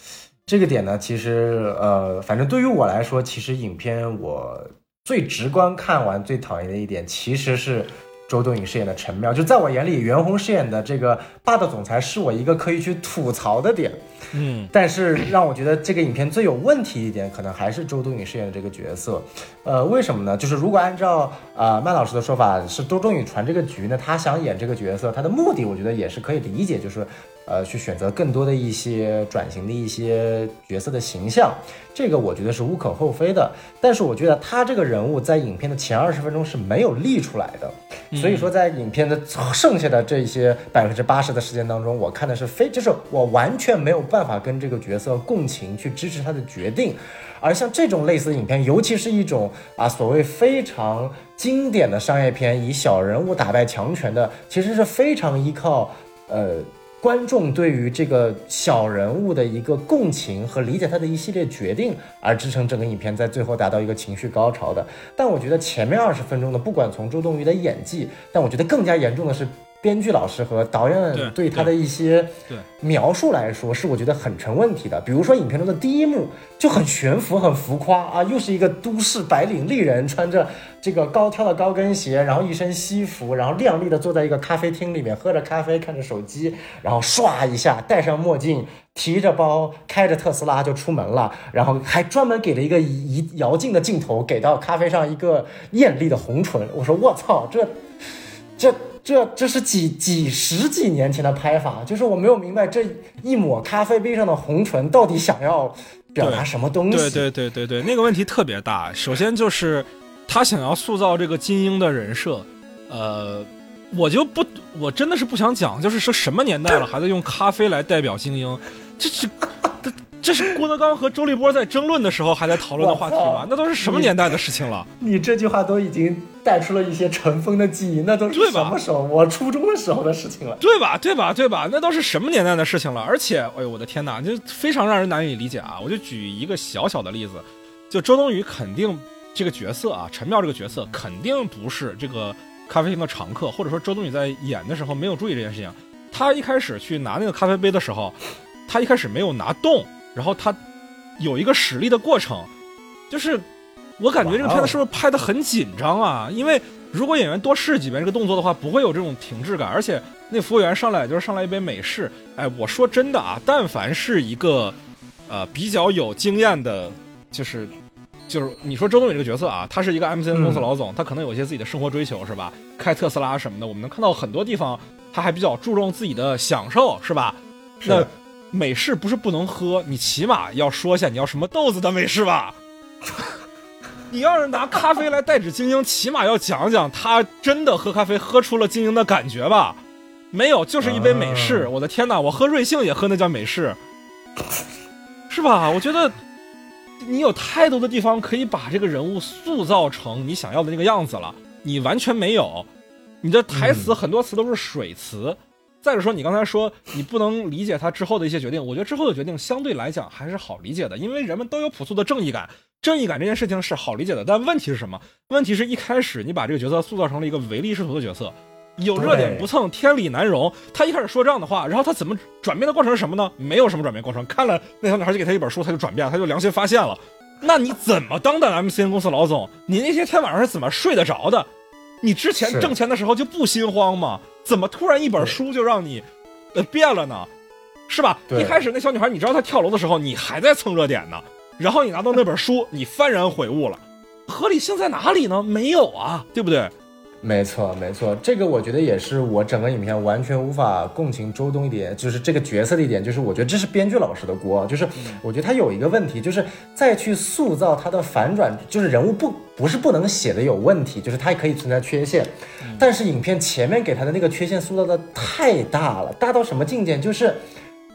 这个点呢，其实呃，反正对于我来说，其实影片我最直观看完最讨厌的一点，其实是周冬雨饰演的陈妙。就在我眼里，袁弘饰演的这个霸道总裁是我一个可以去吐槽的点。嗯但是让我觉得这个影片最有问题一点，可能还是周冬雨饰演的这个角色。呃，为什么呢？就是如果按照呃麦老师的说法，是周冬雨传这个局呢，她想演这个角色，她的目的我觉得也是可以理解，就是呃去选择更多的一些转型的一些角色的形象，这个我觉得是无可厚非的。但是我觉得她这个人物在影片的前二十分钟是没有立出来的，所以说在影片的剩下的这些百分之八十的时间当中，我看的是非，就是我完全没有办法跟这个角色共情，去支持他的决定。而像这种类似影片，尤其是一种啊所谓非常经典的商业片，以小人物打败强权的，其实是非常依靠呃观众对于这个小人物的一个共情和理解他的一系列决定，而支撑整个影片在最后达到一个情绪高潮的。但我觉得前面二十分钟的，不管从周冬雨的演技，但我觉得更加严重的是。编剧老师和导演对对他的一些描述来说，是我觉得很成问题的。比如说影片中的第一幕就很悬浮、很浮夸啊，又是一个都市白领丽人，穿着这个高挑的高跟鞋，然后一身西服，然后靓丽的坐在一个咖啡厅里面喝着咖啡，看着手机，然后唰一下戴上墨镜，提着包，开着特斯拉就出门了，然后还专门给了一个移摇镜的镜头，给到咖啡上一个艳丽的红唇。我说我操，这这这这是几几十几年前的拍法，就是我没有明白这一抹咖啡杯上的红唇到底想要表达什么东西。对对对对对，那个问题特别大。首先就是他想要塑造这个精英的人设，呃，我就不，我真的是不想讲，就是说什么年代了还在用咖啡来代表精英，这是。这这是郭德纲和周立波在争论的时候还在讨论的话题我操？吧那都是什么年代的事情了？你这句话都已经带出了一些尘封的记忆，那都是对吧什么时候？我初中的时候的事情了。对吧？对吧？对吧？那都是什么年代的事情了？而且，哎呦，我的天哪，就非常让人难以理解啊！我就举一个小小的例子，就周冬雨肯定这个角色啊，陈妙这个角色肯定不是这个咖啡厅的常客，或者说周冬雨在演的时候没有注意这件事情。她一开始去拿那个咖啡杯的时候，她一开始没有拿动，然后他有一个使力的过程，就是我感觉这个片子是不是拍的很紧张啊？因为如果演员多试几遍这个动作的话，不会有这种停滞感，而且那服务员上来就是上来一杯美式。哎，我说真的啊，但凡是一个呃比较有经验的，就是就是你说周冬雨这个角色啊，他是一个 MCN 公司老总，他可能有一些自己的生活追求是吧？开特斯拉什么的，我们能看到很多地方他还比较注重自己的享受是吧？那美式不是不能喝，你起码要说一下你要什么豆子的美式吧？你要是拿咖啡来代指精英，起码要讲讲他真的喝咖啡喝出了精英的感觉吧？没有，就是一杯美式。啊我的天哪，我喝瑞幸也喝那叫美式，是吧？我觉得你有太多的地方可以把这个人物塑造成你想要的那个样子了，你完全没有。你的台词很多词都是水词。再者说，你刚才说你不能理解他之后的一些决定，我觉得之后的决定相对来讲还是好理解的，因为人们都有朴素的正义感，正义感这件事情是好理解的。但问题是什么？问题是一开始你把这个角色塑造成了一个唯利是图的角色，有热点不蹭，天理难容。他一开始说这样的话，然后他怎么转变的过程是什么呢？没有什么转变过程。看了那小女孩就给他一本书，他就转变了，他就良心发现了。那你怎么当的 MCN 公司老总？你那些天晚上是怎么睡得着的？你之前挣钱的时候就不心慌吗？怎么突然一本书就让你呃变了呢？是吧？一开始那小女孩，你知道她跳楼的时候，你还在蹭热点呢，然后你拿到那本书，你幡然悔悟了，合理性在哪里呢？没有啊，对不对？没错，没错，这个我觉得也是我整个影片完全无法共情周冬一点，就是这个角色的一点，就是我觉得这是编剧老师的锅，就是我觉得他有一个问题，就是再去塑造他的反转，就是人物不不是不能写的有问题，就是他也可以存在缺陷，但是影片前面给他的那个缺陷塑造的太大了，大到什么境界？就是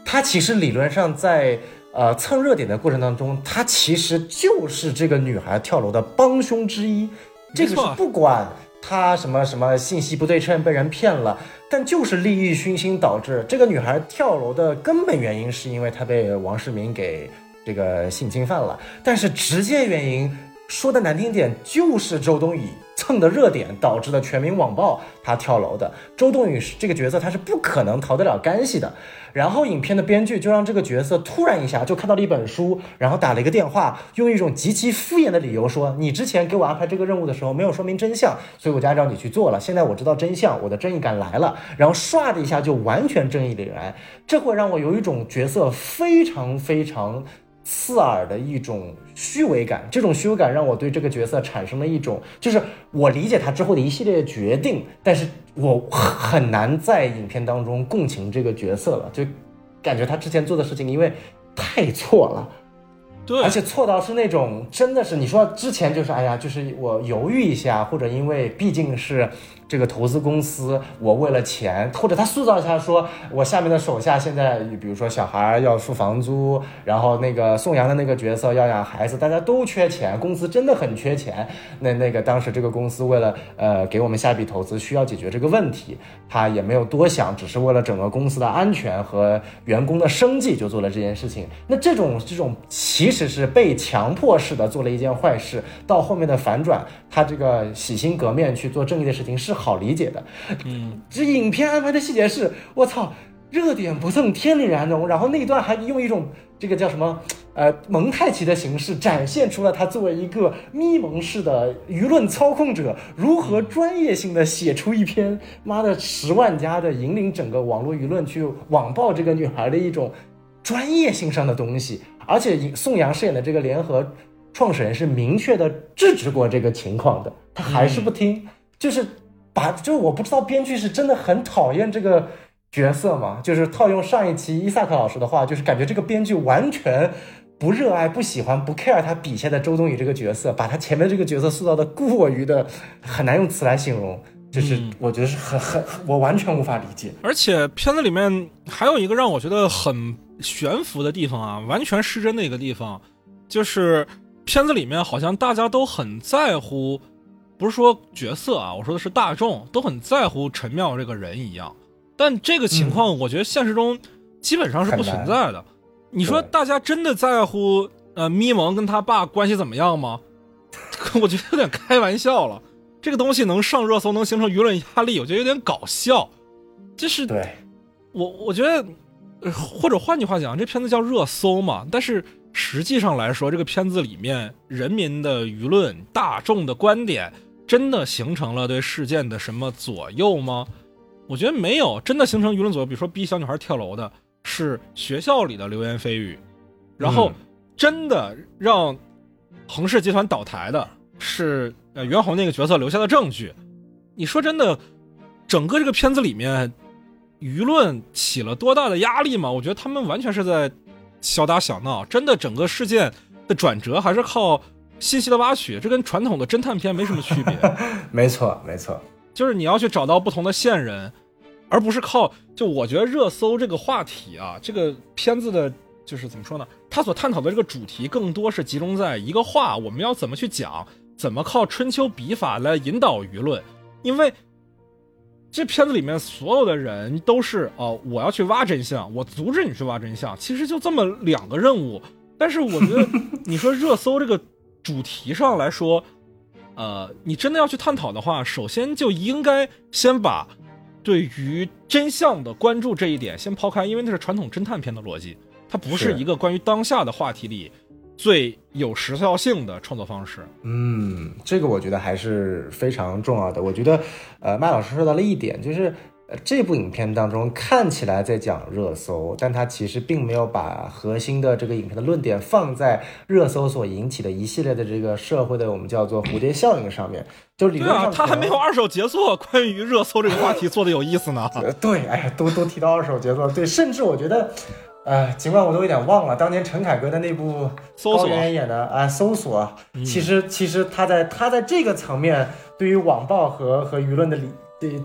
他其实理论上在。呃，蹭热点的过程当中，他其实就是这个女孩跳楼的帮凶之一。这个是不管他什么什么信息不对称被人骗了，但就是利益熏心导致这个女孩跳楼的根本原因是因为她被王世民给这个性侵犯了，但是直接原因说的难听点就是周冬雨蹭的热点导致的全民网暴他跳楼的。周冬雨是这个角色，她是不可能逃得了干系的。然后影片的编剧就让这个角色突然一下就看到了一本书，然后打了一个电话，用一种极其敷衍的理由说：“你之前给我安排这个任务的时候没有说明真相，所以我就按照你去做了。现在我知道真相，我的正义感来了。”然后唰的一下就完全正义凛然，这会让我有一种角色非常非常刺耳的一种虚伪感。这种虚伪感让我对这个角色产生了一种，就是我理解他之后的一系列决定，但是我很难在影片当中共情这个角色了，就感觉他之前做的事情因为太错了。对，而且错到是那种真的是你说之前就是哎呀，就是我犹豫一下，或者因为毕竟是这个投资公司，我为了钱，或者他塑造一下说我下面的手下现在比如说小孩要付房租，然后那个宋阳的那个角色要养孩子，大家都缺钱，公司真的很缺钱。那那个当时这个公司为了呃给我们下笔投资，需要解决这个问题，他也没有多想，只是为了整个公司的安全和员工的生计就做了这件事情。那这种这种其实是被强迫式的做了一件坏事，到后面的反转，他这个洗心革面去做正义的事情是好理解的。嗯，这影片安排的细节是，我操，热点不蹭天理难容，然后那一段还用一种这个叫什么？呃，蒙太奇的形式展现出了他作为一个咪蒙式的舆论操控者，如何专业性的写出一篇妈的十万加的引领整个网络舆论去网暴这个女孩的一种专业性上的东西。而且宋阳饰演的这个联合创始人是明确的制止过这个情况的，他还是不听，就是把就是我不知道编剧是真的很讨厌这个角色嘛，就是套用上一期伊萨克老师的话，就是感觉这个编剧完全不热爱、不喜欢、不 care 他笔下的周冬雨这个角色，把他前面这个角色塑造的过于的很难用词来形容，就是嗯我觉得是很很我完全无法理解。而且片子里面还有一个让我觉得很悬浮的地方啊，完全失真的一个地方，就是片子里面好像大家都很在乎，不是说角色啊，我说的是大众都很在乎陈妙这个人一样。但这个情况，我觉得现实中基本上是不存在的。你说大家真的在乎呃咪蒙跟他爸关系怎么样吗？我觉得有点开玩笑了。这个东西能上热搜，能形成舆论压力，我觉得有点搞笑。就是对，我我觉得，呃或者换句话讲，这片子叫热搜嘛，但是实际上来说，这个片子里面人民的舆论、大众的观点，真的形成了对事件的什么左右吗？我觉得没有，真的形成舆论左右。比如说逼小女孩跳楼的是学校里的流言蜚语，然后嗯真的让恒氏集团倒台的是呃袁弘那个角色留下的证据。你说真的，整个这个片子里面，舆论起了多大的压力吗？我觉得他们完全是在小打小闹。真的，整个事件的转折还是靠信息的挖取，这跟传统的侦探片没什么区别。没错，没错，就是你要去找到不同的线人，而不是靠。就我觉得热搜这个话题啊，这个片子的，就是怎么说呢？他所探讨的这个主题更多是集中在一个话，我们要怎么去讲，怎么靠春秋笔法来引导舆论，因为。这片子里面所有的人都是哦，我要去挖真相，我阻止你去挖真相，其实就这么两个任务。但是我觉得，你说热搜这个主题上来说，呃，你真的要去探讨的话，首先就应该先把对于真相的关注这一点先抛开，因为那是传统侦探片的逻辑，它不是一个关于当下的话题里。最有时效性的创作方式，嗯，这个我觉得还是非常重要的。我觉得，呃，麦老师说到了一点，就是呃，这部影片当中看起来在讲热搜，但它其实并没有把核心的这个影片的论点放在热搜所引起的一系列的这个社会的我们叫做蝴蝶效应上面。就理论上，他还没有二手杰作关于热搜这个话题做的有意思呢。对，哎呀，都都提到二手杰作，对，甚至我觉得。呃，尽管我都有点忘了当年陈凯歌的那部高圆演的啊，搜索，其实其实他在他在这个层面对于网暴和和舆论的理的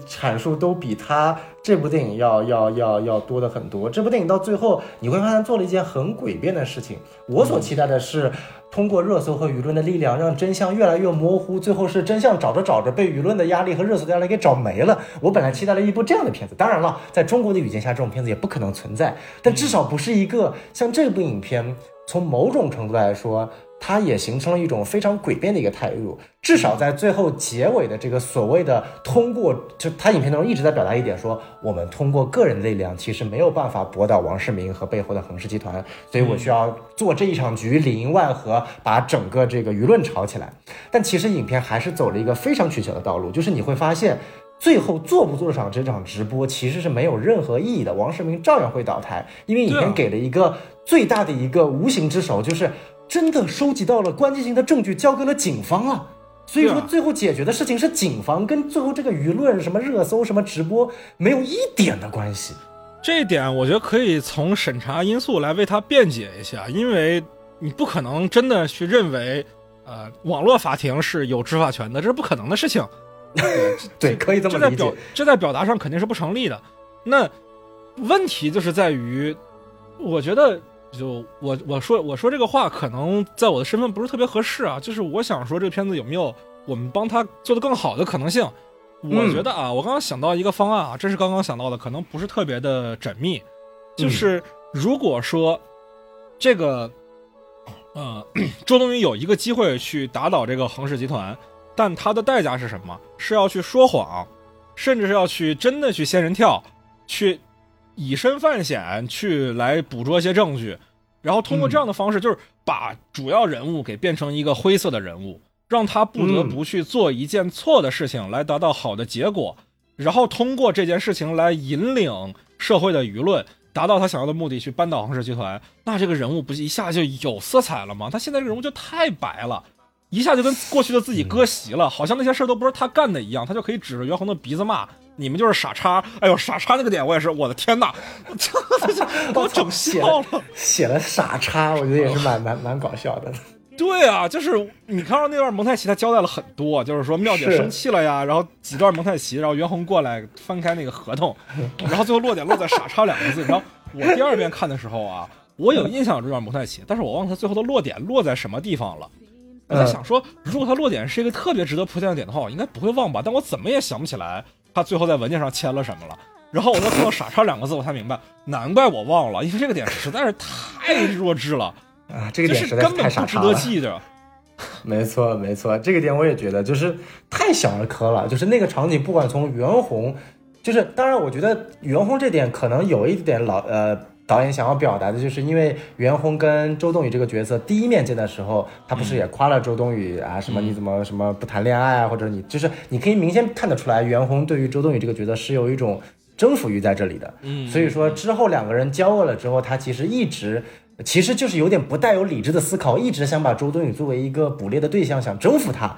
阐述都比他这部电影要要要要多的很多。这部电影到最后你会发现做了一件很诡辩的事情。我所期待的是。通过热搜和舆论的力量，让真相越来越模糊，最后是真相找着找着被舆论的压力和热搜的压力给找没了。我本来期待了一部这样的片子，当然了，在中国的语境下，这种片子也不可能存在，但至少不是一个像这部影片，从某种程度来说。它也形成了一种非常诡辩的一个态度，至少在最后结尾的这个所谓的通过，就他影片当中一直在表达一点，说我们通过个人力量其实没有办法驳倒王世明和背后的恒氏集团，所以我需要做这一场局，里应外合，把整个这个舆论炒起来。但其实影片还是走了一个非常取巧的道路，就是你会发现，最后做不做场这场直播其实是没有任何意义的，王世明照样会倒台，因为影片给了一个最大的一个无形之手，就是。真的收集到了关键性的证据，交给了警方啊！所以说，最后解决的事情是警方，跟最后这个舆论、什么热搜、什么直播没有一点的关系。这一点，我觉得可以从审查因素来为他辩解一下，因为你不可能真的去认为，呃，网络法庭是有执法权的，这是不可能的事情。对，可以这么理解。这在表达上肯定是不成立的。那问题就是在于，我觉得。就我我说我说这个话，可能在我的身份不是特别合适啊。就是我想说，这个片子有没有我们帮他做的更好的可能性？我觉得啊，我刚刚想到一个方案啊，这是刚刚想到的，可能不是特别的缜密。就是如果说这个呃 周冬雨有一个机会去打倒这个恒氏集团，但他的代价是什么？是要去说谎，甚至是要去真的去仙人跳，去。以身犯险去来捕捉一些证据，然后通过这样的方式，就是把主要人物给变成一个灰色的人物，让他不得不去做一件错的事情来达到好的结果，然后通过这件事情来引领社会的舆论，达到他想要的目的，去扳倒恒氏集团。那这个人物不一下就有色彩了吗？他现在这个人物就太白了，一下就跟过去的自己割席了，好像那些事儿都不是他干的一样，他就可以指着袁弘的鼻子骂。你们就是傻叉！哎呦，傻叉那个点我也是，我的天哪，把 我整笑了。写了傻叉，我觉得也是蛮蛮蛮搞笑的。对啊，就是你看到那段蒙太奇，他交代了很多，就是说妙姐生气了呀，然后几段蒙太奇，然后袁弘过来翻开那个合同，然后最后落点落在傻叉两个字。然后我第二遍看的时候啊，我有印象这段蒙太奇，但是我忘了他最后的落点落在什么地方了。我在想说，如果他落点是一个特别值得铺垫的点的话，我应该不会忘吧？但我怎么也想不起来。他最后在文件上签了什么了？然后我再看到“傻叉”两个字，我才明白，难怪我忘了，因为这个点实在是太弱智了 啊！这个点实在太傻叉了。值得记着。没错，没错，这个点我也觉得就是太小儿科了。就是那个场景，不管从袁弘，就是当然，我觉得袁弘这点可能有一点老呃。导演想要表达的就是，因为袁弘跟周冬雨这个角色第一面见的时候，他不是也夸了周冬雨啊？什么你怎么什么不谈恋爱啊？或者你就是你可以明显看得出来，袁弘对于周冬雨这个角色是有一种征服欲在这里的。嗯，所以说之后两个人交恶了之后，他其实一直其实就是有点不带有理智的思考，一直想把周冬雨作为一个捕猎的对象，想征服她。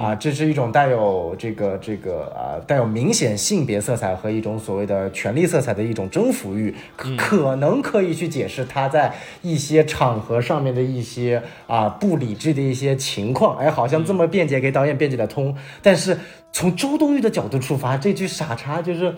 啊，这是一种带有这个这个啊，带有明显性别色彩和一种所谓的权力色彩的一种征服欲，可可能可以去解释他在一些场合上面的一些啊不理智的一些情况。哎，好像这么辩解给导演辩解得通。但是从周冬雨的角度出发，这句傻叉就是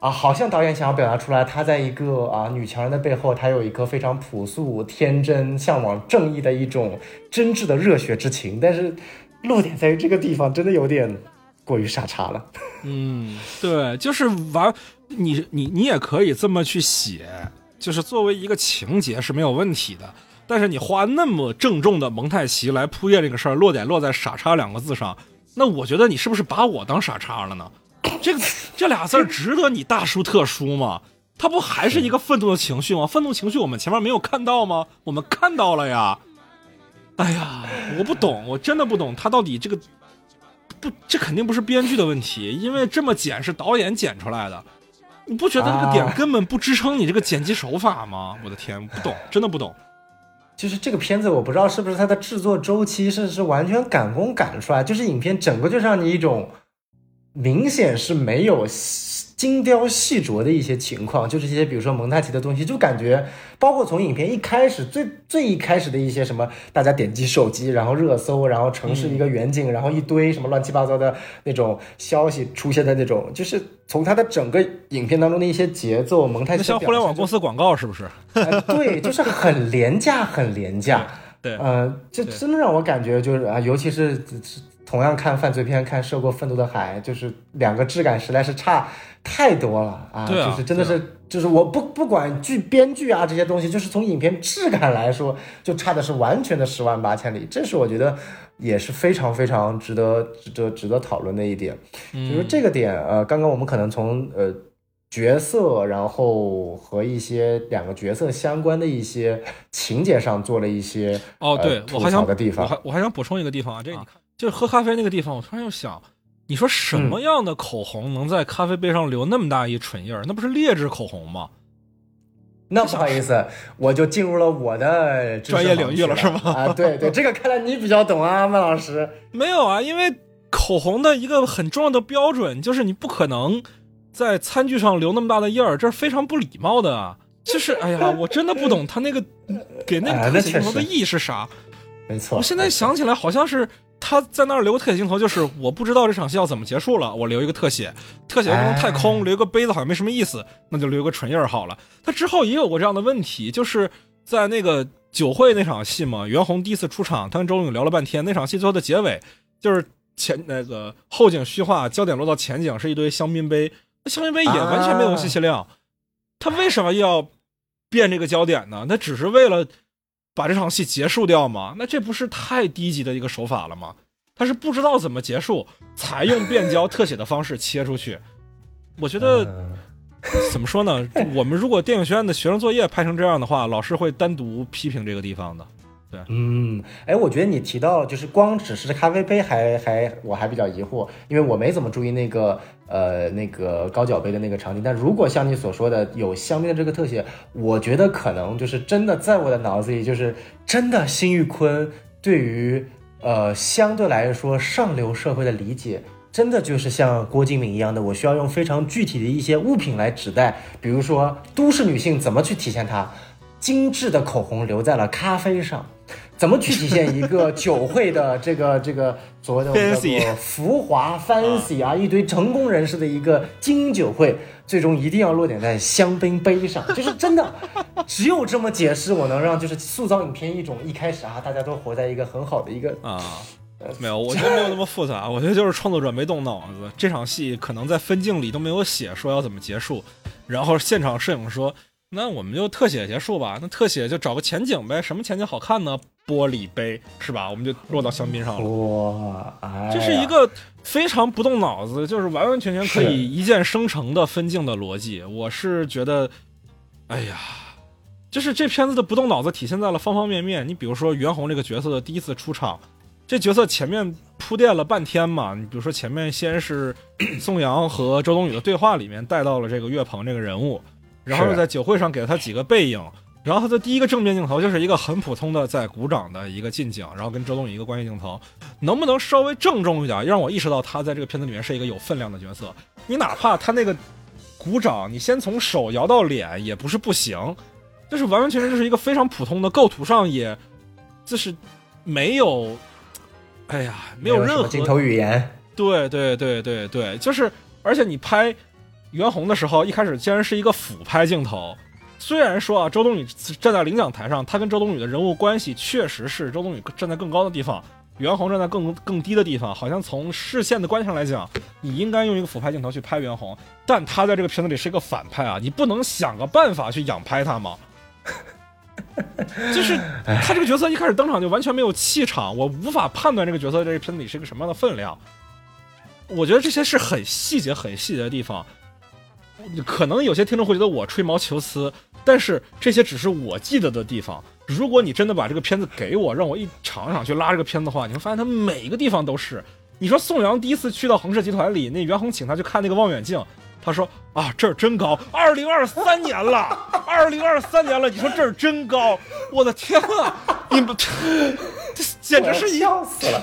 啊，好像导演想要表达出来，他在一个啊女强人的背后，他有一颗非常朴素、天真、向往正义的一种真挚的热血之情，但是。落点在于这个地方真的有点过于傻叉了。嗯，对，就是玩你你你也可以这么去写，就是作为一个情节是没有问题的。但是你花那么郑重的蒙太奇来铺垫这个事儿，落点落在“傻叉”两个字上，那我觉得你是不是把我当傻叉了呢？这个这俩字儿值得你大书特书吗？它不还是一个愤怒的情绪吗？愤怒情绪我们前面没有看到吗？我们看到了呀。哎呀，我不懂，我真的不懂，他到底这个不，这肯定不是编剧的问题，因为这么剪是导演剪出来的，你不觉得这个点根本不支撑你这个剪辑手法吗？我的天，不懂，真的不懂。就是这个片子，我不知道是不是它的制作周期是是完全赶工赶出来，就是影片整个就让你一种明显是没有。精雕细琢的一些情况，就是一些比如说蒙太奇的东西，就感觉包括从影片一开始最最一开始的一些什么，大家点击手机，然后热搜，然后城市一个远景，然后一堆什么乱七八糟的那种消息出现的那种，就是从它的整个影片当中的一些节奏，蒙太奇像互联网公司广告是不是？对，就是很廉价，很廉价。对，呃，就真的让我感觉就是啊，尤其是同样看犯罪片，看《涉过愤怒的海》，就是两个质感实在是差。太多了啊！就是真的是，就是我不不管剧编剧啊这些东西，就是从影片质感来说，就差的是完全的十万八千里。这是我觉得也是非常非常值得值得值得讨论的一点。就是这个点，呃，刚刚我们可能从呃角色，然后和一些两个角色相关的一些情节上做了一些哦，对我还想的地方，我还我还想补充一个地方啊，这你看，就是喝咖啡那个地方，我突然又想。你说什么样的口红能在咖啡杯上留那么大一唇印儿？那不是劣质口红吗？那不好意思，我就进入了我的专业领域了，是吗？啊，对对，这个看来你比较懂啊，孟老师。没有啊，因为口红的一个很重要的标准就是你不可能在餐具上留那么大的印儿，这是非常不礼貌的啊。就是，哎呀，我真的不懂他那个给那个特写镜头的意义是啥。没错，我现在想起来好像是。他在那儿留特写镜头，就是我不知道这场戏要怎么结束了，我留一个特写，特写不能太空，留个杯子好像没什么意思，那就留个唇印儿好了。他之后也有过这样的问题，就是在那个酒会那场戏嘛，袁弘第一次出场，他跟周勇聊了半天，那场戏最后的结尾就是前那个后景虚化，焦点落到前景是一堆香槟杯，那香槟杯也完全没有信息量，他为什么要变这个焦点呢？那只是为了。把这场戏结束掉吗？那这不是太低级的一个手法了吗？他是不知道怎么结束，才用变焦特写的方式切出去。我觉得怎么说呢？我们如果电影学院的学生作业拍成这样的话，老师会单独批评这个地方的。嗯，哎，我觉得你提到就是光只是咖啡杯，还还我还比较疑惑，因为我没怎么注意那个呃那个高脚杯的那个场景。但如果像你所说的有香槟的这个特写，我觉得可能就是真的在我的脑子里，就是真的辛玉坤对于呃相对来说上流社会的理解，真的就是像郭敬明一样的，我需要用非常具体的一些物品来指代，比如说都市女性怎么去体现它。精致的口红留在了咖啡上，怎么去体现一个酒会的这个这个所谓的叫做浮华 fancy 啊？一堆成功人士的一个精英酒会，最终一定要落点在香槟杯上，就是真的，只有这么解释，我能让就是塑造影片一种一开始啊，大家都活在一个很好的一个啊，没有，我觉得没有那么复杂，我觉得就是创作者没动脑子，这场戏可能在分镜里都没有写说要怎么结束，然后现场摄影说。那我们就特写结束吧。那特写就找个前景呗，什么前景好看呢？玻璃杯是吧？我们就落到香槟上了。哇，这是一个非常不动脑子，就是完完全全可以一键生成的分镜的逻辑。我是觉得，哎呀，就是这片子的不动脑子体现在了方方面面。你比如说袁弘这个角色的第一次出场，这角色前面铺垫了半天嘛。你比如说前面先是 宋阳和周冬雨的对话里面带到了这个岳鹏这个人物。然后又在酒会上给了他几个背影，然后他的第一个正面镜头就是一个很普通的在鼓掌的一个近景，然后跟周冬雨一个关系镜头，能不能稍微郑重一点，让我意识到他在这个片子里面是一个有分量的角色？你哪怕他那个鼓掌，你先从手摇到脸也不是不行，就是完完全全就是一个非常普通的构图上也，就是没有，哎呀，没有任何镜头语言。对对对对对，就是而且你拍袁弘的时候，一开始竟然是一个俯拍镜头。虽然说啊，周冬雨站在领奖台上，她跟周冬雨的人物关系确实是周冬雨站在更高的地方，袁弘站在更更低的地方。好像从视线的关系上来讲，你应该用一个俯拍镜头去拍袁弘，但他在这个片子里是一个反派啊，你不能想个办法去仰拍他吗？就是他这个角色一开始登场就完全没有气场，我无法判断这个角色在这个片子里是一个什么样的分量。我觉得这些是很细节、很细节的地方。可能有些听众会觉得我吹毛求疵，但是这些只是我记得的地方。如果你真的把这个片子给我，让我一场场去拉这个片子的话，你会发现它每一个地方都是。你说宋阳第一次去到恒氏集团里，那袁弘请他去看那个望远镜，他说啊这儿真高，二零二三年了，二零二三年了，你说这儿真高，我的天啊，你们这简直是笑死了，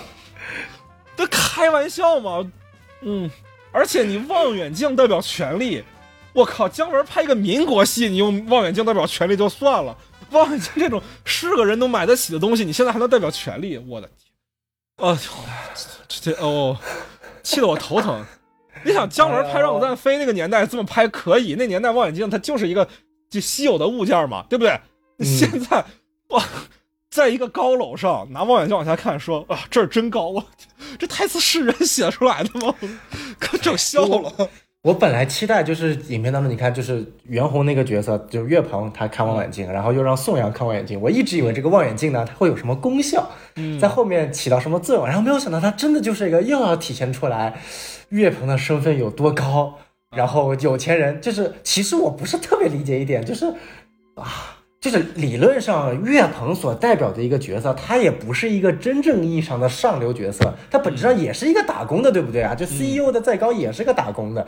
这开玩笑吗？嗯，而且你望远镜代表权力。我靠，姜文拍一个民国戏，你用望远镜代表权力就算了，望远镜这种是个人都买得起的东西，你现在还能代表权力？我的天！哦，这这哦，气得我头疼。你想姜文拍《让子弹飞》那个年代这么拍可以，那年代望远镜它就是一个就稀有的物件嘛，对不对？现在哇，在一个高楼上拿望远镜往下看，说啊这儿真高，我这台词是人写出来的吗？可整笑了。我本来期待就是影片当中，你看就是袁弘那个角色，就是岳鹏他看望远镜，然后又让宋阳看望远镜。我一直以为这个望远镜呢，它会有什么功效，在后面起到什么作用，然后没有想到它真的就是一个又要体现出来岳鹏的身份有多高，然后有钱人就是，其实我不是特别理解一点，就是啊。就是理论上，岳鹏所代表的一个角色，他也不是一个真正意义上的上流角色，他本质上也是一个打工的，对不对啊？就 CEO 的再高也是个打工的，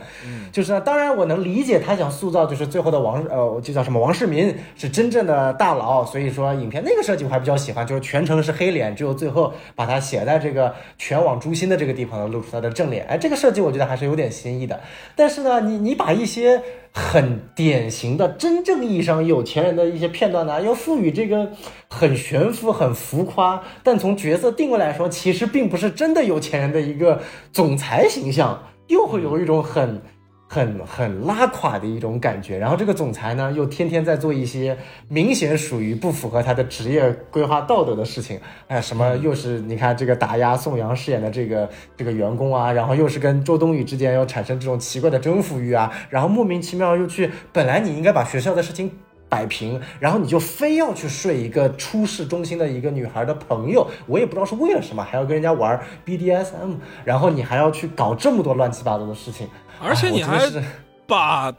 就是当然我能理解他想塑造就是最后的王呃就叫什么王世民是真正的大佬，所以说影片那个设计我还比较喜欢，就是全程是黑脸，只有最后把他写在这个全网诛心的这个地方露出他的正脸，哎，这个设计我觉得还是有点新意的。但是呢，你你把一些。很典型的真正意义上有钱人的一些片段呢，又赋予这个很悬浮、很浮夸，但从角色定位来说，其实并不是真的有钱人的一个总裁形象，又会有一种很。很很拉垮的一种感觉，然后这个总裁呢，又天天在做一些明显属于不符合他的职业规划道德的事情，哎，什么又是你看这个打压宋阳饰演的这个这个员工啊，然后又是跟周冬雨之间要产生这种奇怪的征服欲啊，然后莫名其妙又去，本来你应该把学校的事情摆平，然后你就非要去睡一个出事中心的一个女孩的朋友，我也不知道是为了什么，还要跟人家玩 BDSM，然后你还要去搞这么多乱七八糟的事情。而且你还把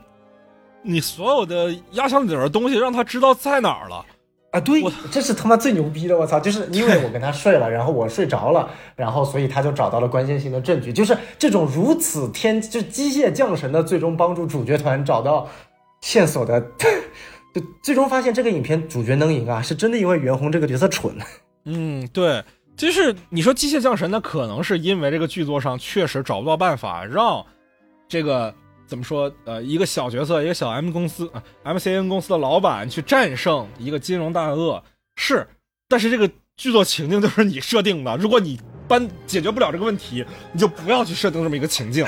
你所有的压箱底儿的东西让他知道在哪儿了啊！对，这是他妈最牛逼的！我操，就是因为我跟他睡了，然后我睡着了，然后所以他就找到了关键性的证据，就是这种如此天就机械降神的，最终帮助主角团找到线索的，就最终发现这个影片主角能赢啊，是真的因为袁弘这个角色蠢。嗯，对，就是你说机械降神，那可能是因为这个剧作上确实找不到办法让。这个怎么说？呃，一个小角色，一个小 M 公司啊，MCN 公司的老板去战胜一个金融大鳄是，但是这个剧作情境就是你设定的。如果你搬解决不了这个问题，你就不要去设定这么一个情境。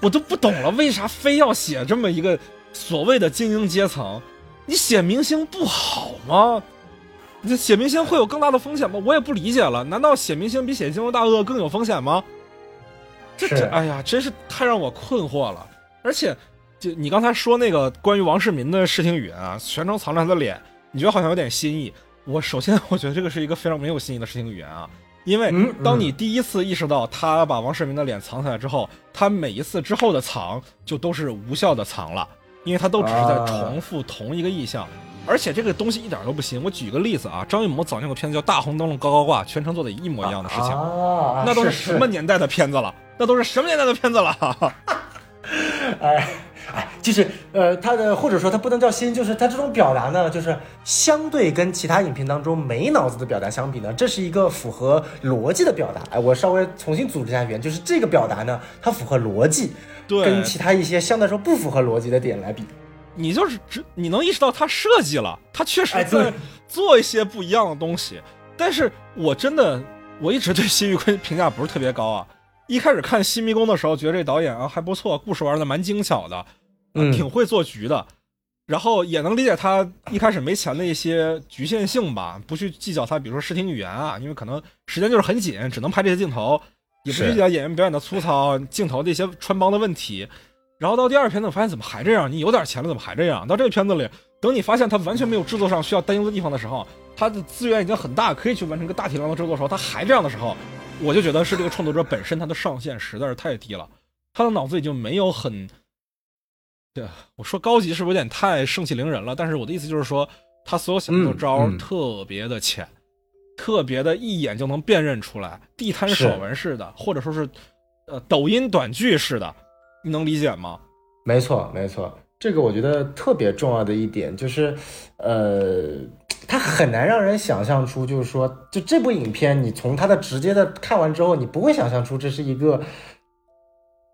我都不懂了，为啥非要写这么一个所谓的精英阶层？你写明星不好吗？你写明星会有更大的风险吗？我也不理解了。难道写明星比写金融大鳄更有风险吗？这这，哎呀，真是太让我困惑了。而且，就你刚才说那个关于王世民的视听语言啊，全程藏着他的脸，你觉得好像有点新意。我首先，我觉得这个是一个非常没有新意的视听语言啊，因为当你第一次意识到他把王世民的脸藏起来之后，他每一次之后的藏就都是无效的藏了，因为他都只是在重复同一个意象。而且这个东西一点都不新。我举个例子啊，张艺谋早年有个片子叫《大红灯笼高高挂》，全程做的一模一样的事情，那都是什么年代的片子了？那都是什么年代的片子了？哎，哎，就是呃，他的或者说他不能叫新，就是他这种表达呢，就是相对跟其他影片当中没脑子的表达相比呢，这是一个符合逻辑的表达。哎，我稍微重新组织一下语言，就是这个表达呢，它符合逻辑，对，跟其他一些相对来说不符合逻辑的点来比，你就是只你能意识到他设计了，他确实在做一些不一样的东西。但是我真的我一直对辛玉坤评价不是特别高啊。一开始看《新迷宫》的时候，觉得这导演啊还不错，故事玩的蛮精巧的，啊嗯挺会做局的。然后也能理解他一开始没钱的一些局限性吧，不去计较他，比如说视听语言啊，因为可能时间就是很紧，只能拍这些镜头，也不计较演员表演的粗糙、镜头的一些穿帮的问题。然后到第二片子，我发现怎么还这样？你有点钱了，怎么还这样？到这个片子里，等你发现他完全没有制作上需要担忧的地方的时候，他的资源已经很大，可以去完成一个大体量的制作的时候，他还这样的时候，我就觉得是这个创作者本身他的上限实在是太低了，他的脑子已经没有很，对我说高级是不是有点太盛气凌人了？但是我的意思就是说，他所有想的招特别的浅，特别的一眼就能辨认出来，地摊是手纹式的，或者说是呃抖音短剧式的，你能理解吗？没错，没错，这个我觉得特别重要的一点就是，呃，它很难让人想象出，就是说，就这部影片，你从它的直接的看完之后，你不会想象出这是一个，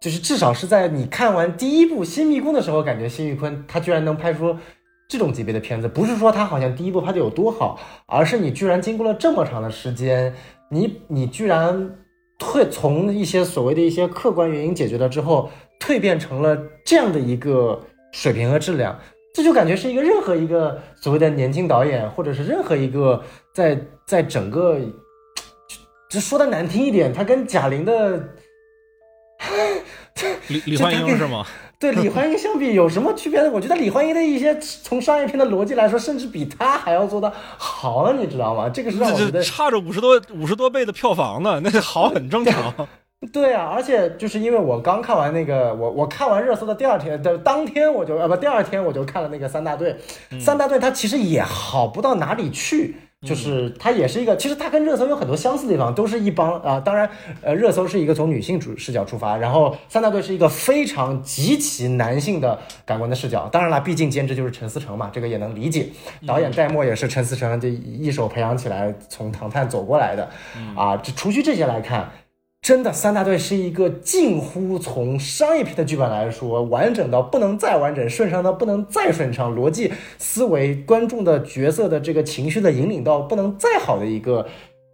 就是至少是在你看完第一部《新迷宫》的时候，感觉辛玉坤他居然能拍出这种级别的片子，不是说他好像第一部拍的有多好，而是你居然经过了这么长的时间，你你居然会从一些所谓的一些客观原因解决了之后，蜕变成了这样的一个水平和质量，这就感觉是一个任何一个所谓的年轻导演，或者是任何一个在在整个，就就说的难听一点，他跟贾玲的李李焕英是吗？对李焕英相比有什么区别呢？我觉得李焕英的一些从商业片的逻辑来说，甚至比他还要做的好呢，你知道吗？这个是让我觉得差着五十多五十多倍的票房呢，那好很正常。对啊，而且就是因为我刚看完那个，我我看完热搜的第二天的当天，我就呃不第二天我就看了那个三大队，三大队它其实也好不到哪里去，就是它也是一个，其实它跟热搜有很多相似的地方，都是一帮啊、当然呃热搜是一个从女性主视角出发，然后三大队是一个非常极其男性的感官的视角，当然了，毕竟监制就是陈思诚嘛，这个也能理解，导演戴墨也是陈思诚这一手培养起来，从唐探走过来的，啊，这除去这些来看。真的，三大队是一个近乎从商业片的剧本来说，完整到不能再完整，顺畅到不能再顺畅，逻辑思维、观众的角色的这个情绪的引领到不能再好的一个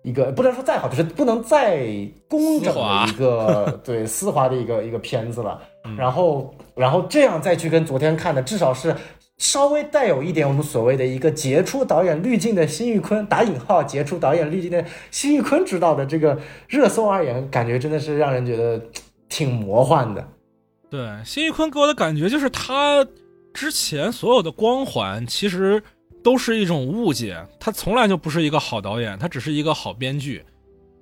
一个，不能说再好，就是不能再工整的一个 对丝滑的一个一个片子了。然后，然后这样再去跟昨天看的，至少是稍微带有一点我们所谓的一个杰出导演滤镜的辛玉坤打引号杰出导演滤镜的辛玉坤执导的这个热搜而言，感觉真的是让人觉得挺魔幻的。对，辛玉坤给我的感觉就是他之前所有的光环其实都是一种误解，他从来就不是一个好导演，他只是一个好编剧。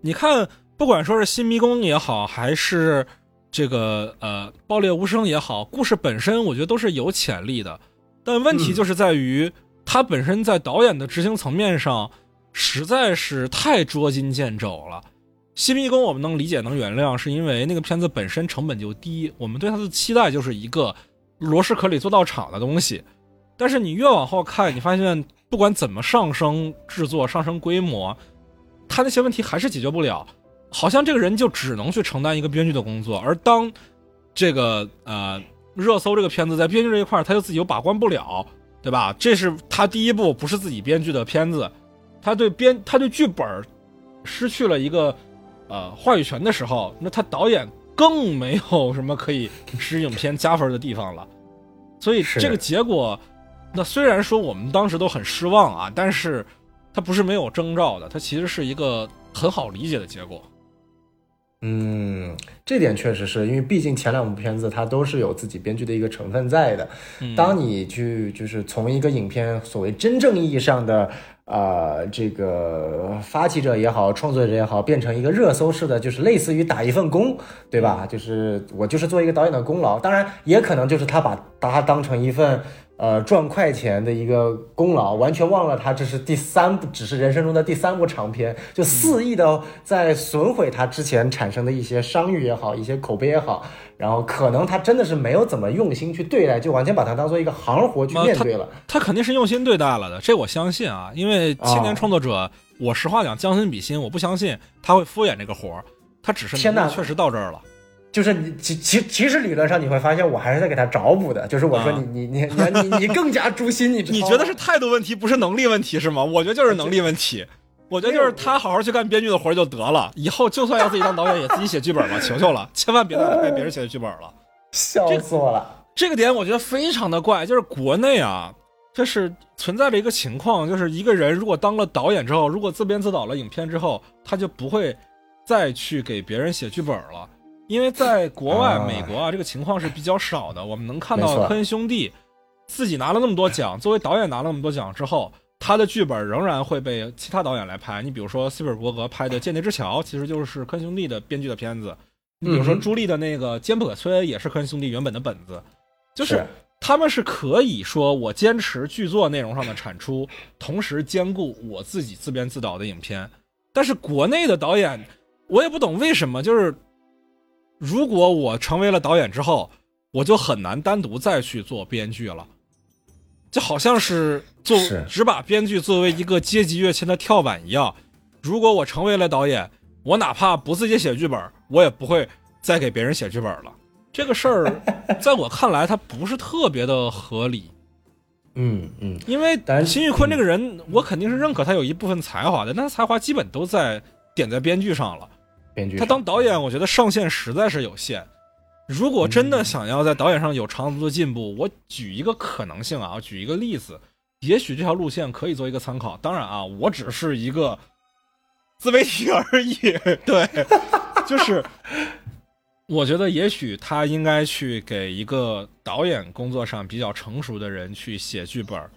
你看，不管说是《新迷宫》也好，还是这个呃《爆裂无声》也好，故事本身我觉得都是有潜力的，但问题就是在于、他本身在导演的执行层面上实在是太捉襟见肘了。新迷宫我们能理解能原谅，是因为那个片子本身成本就低，我们对它的期待就是一个螺蛳壳里做到场的东西。但是你越往后看，你发现不管怎么上升制作、上升规模，他那些问题还是解决不了。好像这个人就只能去承担一个编剧的工作，而当这个呃热搜这个片子在编剧这一块儿，他就自己又把关不了，对吧？这是他第一部不是自己编剧的片子，他对编他对剧本儿失去了一个呃话语权的时候，那他导演更没有什么可以使影片加分的地方了。所以这个结果，那虽然说我们当时都很失望啊，但是它不是没有征兆的，它其实是一个很好理解的结果。嗯，这点确实是因为毕竟前两部片子它都是有自己编剧的一个成分在的。嗯当你去就是从一个影片所谓真正意义上的呃，这个发起者也好，创作者也好，变成一个热搜式的，就是类似于打一份工，对吧？就是我就是做一个导演的功劳，当然也可能就是他把他当成一份。呃，赚快钱的一个功劳，完全忘了他这是第三部，只是人生中的第三部长篇，就肆意的在损毁他之前产生的一些商誉也好，一些口碑也好，然后可能他真的是没有怎么用心去对待，就完全把它当做一个行活去面对了。他肯定是用心对待了的，这我相信啊，因为青年创作者，我实话讲，将心比心，我不相信他会敷衍这个活儿，他只是天呐，确实到这儿了。就是你其其其实理论上你会发现我还是在给他找补的，就是我说你你你你你你更加诛心，你你觉得是态度问题，不是能力问题是吗？我觉得就是能力问题，我觉得就是他好好去干编剧的活就得了，以后就算要自己当导演也自己写剧本吧，求求了，千万别再拍别人写的剧本了，笑死我了。这个点我觉得非常的怪，就是国内啊，这是存在着一个情况，就是一个人如果当了导演之后，如果自编自导了影片之后，他就不会再去给别人写剧本了。因为在国外，美国啊，这个情况是比较少的。我们能看到科恩兄弟自己拿了那么多奖，作为导演拿了那么多奖之后，他的剧本仍然会被其他导演来拍。你比如说斯皮尔伯格拍的《间谍之桥》，其实就是科恩兄弟的编剧的片子。你比如说朱莉的那个《坚不可摧》，也是科恩兄弟原本的本子。就是他们是可以说我坚持剧作内容上的产出，同时兼顾我自己自编自导的影片。但是国内的导演，我也不懂为什么，就是。如果我成为了导演之后，我就很难单独再去做编剧了，就好像是做只把编剧作为一个阶级跃迁的跳板一样。如果我成为了导演，我哪怕不自己写剧本，我也不会再给别人写剧本了。这个事儿，在我看来，它不是特别的合理。嗯嗯，因为辛玉坤这个人，我肯定是认可他有一部分才华的，但他才华基本都在点在编剧上了。他当导演，我觉得上限实在是有限。如果真的想要在导演上有长足的进步，我举一个可能性啊，举一个例子，也许这条路线可以做一个参考。当然啊，我只是一个自媒体而已。对，就是我觉得也许他应该去给一个导演工作上比较成熟的人去写剧本。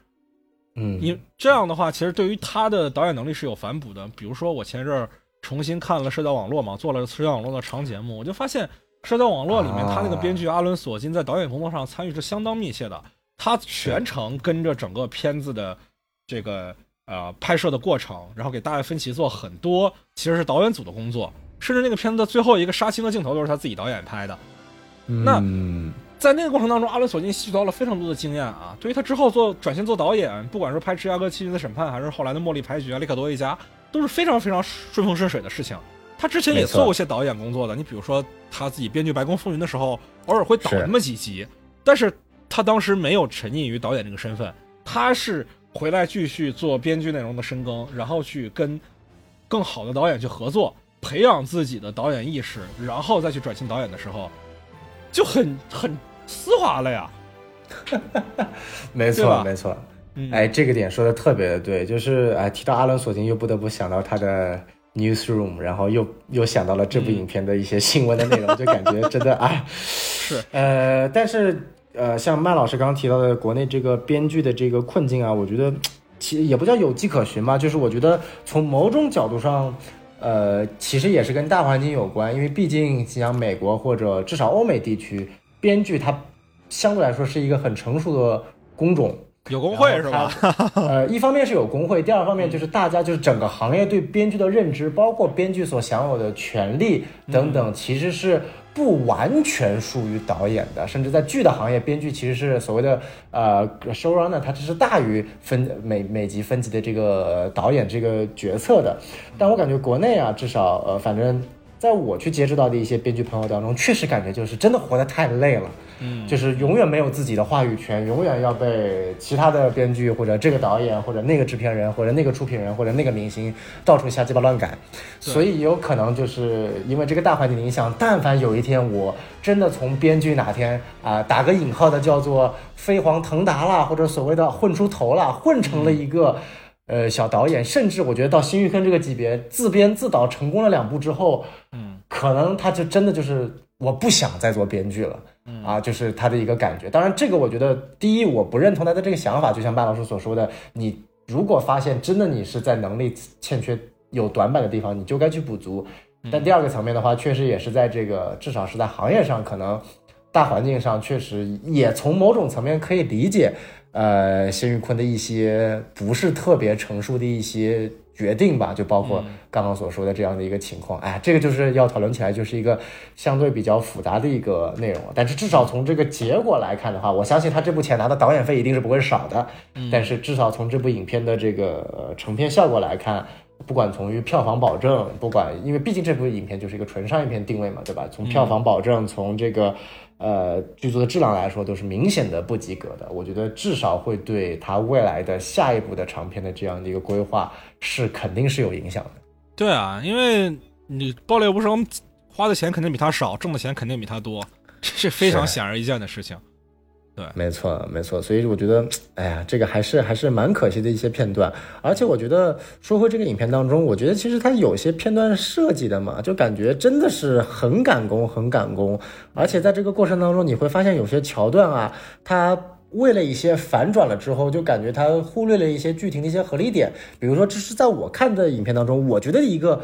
嗯，因这样的话，其实对于他的导演能力是有反哺的。比如说我前阵儿。重新看了社交网络嘛，做了社交网络的长节目，我就发现社交网络里面他那个编剧阿伦索金在导演工作上参与是相当密切的，他全程跟着整个片子的这个呃拍摄的过程，然后给大卫芬奇做很多其实是导演组的工作，甚至那个片子的最后一个杀青的镜头都是他自己导演拍的。那在那个过程当中，阿伦索金吸取到了非常多的经验啊，对于他之后做转型做导演，不管是拍《芝加哥七旬的审判》，还是后来的《茉莉牌局》啊，《里可多一家》。都是非常非常顺风顺水的事情。他之前也做过一些导演工作的，你比如说他自己编剧《白宫风云》的时候，偶尔会导那么几集。但是他当时没有沉溺于导演这个身份，他是回来继续做编剧内容的深耕，然后去跟更好的导演去合作，培养自己的导演意识，然后再去转型导演的时候，就很很丝滑了呀。没错，没错。哎，这个点说的特别的对，就是哎，提到阿伦索金，又不得不想到他的 newsroom，然后又又想到了这部影片的一些新闻的内容，就感觉真的哎，是呃，但是呃，像麦老师刚刚提到的国内这个编剧的这个困境啊，我觉得其实也不叫有迹可循吧，就是我觉得从某种角度上，呃，其实也是跟大环境有关，因为毕竟像美国或者至少欧美地区，编剧它相对来说是一个很成熟的工种。有工会是吧？呃，一方面是有工会，第二方面就是大家就是整个行业对编剧的认知，包括编剧所享有的权利等等，其实是不完全属于导演的。甚至在剧的行业，编剧其实是所谓的呃 showrunner，他只是大于分每每集分级的这个导演这个决策的。但我感觉国内啊，至少呃，反正在我去接触到的一些编剧朋友当中，确实感觉就是真的活得太累了。嗯，就是永远没有自己的话语权，永远要被其他的编剧或者这个导演或者那个制片人或者那个出品人或者那个明星到处瞎鸡巴乱改，所以有可能就是因为这个大环境的影响，但凡有一天我真的从编剧哪天啊打个引号的叫做飞黄腾达了，或者所谓的混出头了，混成了一个呃小导演，甚至我觉得到新玉坑这个级别自编自导成功了两部之后，嗯，可能他就真的就是我不想再做编剧了。啊，就是他的一个感觉。当然，这个我觉得，第一，我不认同他的这个想法。就像麦老师所说的，你如果发现真的你是在能力欠缺有短板的地方，你就该去补足。但第二个层面的话，确实也是在这个至少是在行业上，可能大环境上确实也从某种层面可以理解，呃，谢玉坤的一些不是特别成熟的一些决定吧，就包括刚刚所说的这样的一个情况。哎，这个就是要讨论起来，就是一个相对比较复杂的一个内容。但是至少从这个结果来看的话，我相信他这部钱拿的导演费一定是不会少的。但是至少从这部影片的这个成片效果来看。不管从于票房保证，不管因为毕竟这部影片就是一个纯商业片定位嘛，对吧？从票房保证，从这个呃剧作的质量来说，都是明显的不及格的。我觉得至少会对他未来的下一部的长片的这样的一个规划是肯定是有影响的。对啊，因为你爆裂无声花的钱肯定比他少，挣的钱肯定比他多，这是非常显而易见的事情。对，没错，没错，所以我觉得，哎呀，这个还是还是蛮可惜的一些片段。而且我觉得，说回这个影片当中，我觉得其实它有些片段设计的嘛，就感觉真的是很赶工，很赶工。而且在这个过程当中，你会发现有些桥段啊，它为了一些反转了之后，就感觉它忽略了一些剧情的一些合理点。比如说，这是在我看的影片当中，我觉得一个。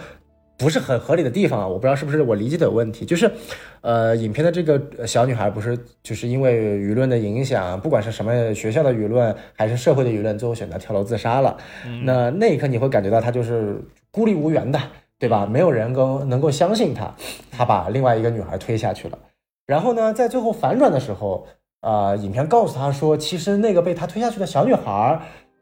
不是很合理的地方啊，我不知道是不是我理解的有问题。就是，呃，影片的这个小女孩不是就是因为舆论的影响，不管是什么学校的舆论还是社会的舆论，最后选择跳楼自杀了。那那一刻你会感觉到她就是孤立无援的，对吧？没有人够能够相信她，她把另外一个女孩推下去了。然后呢，在最后反转的时候，呃，影片告诉她说，其实那个被她推下去的小女孩。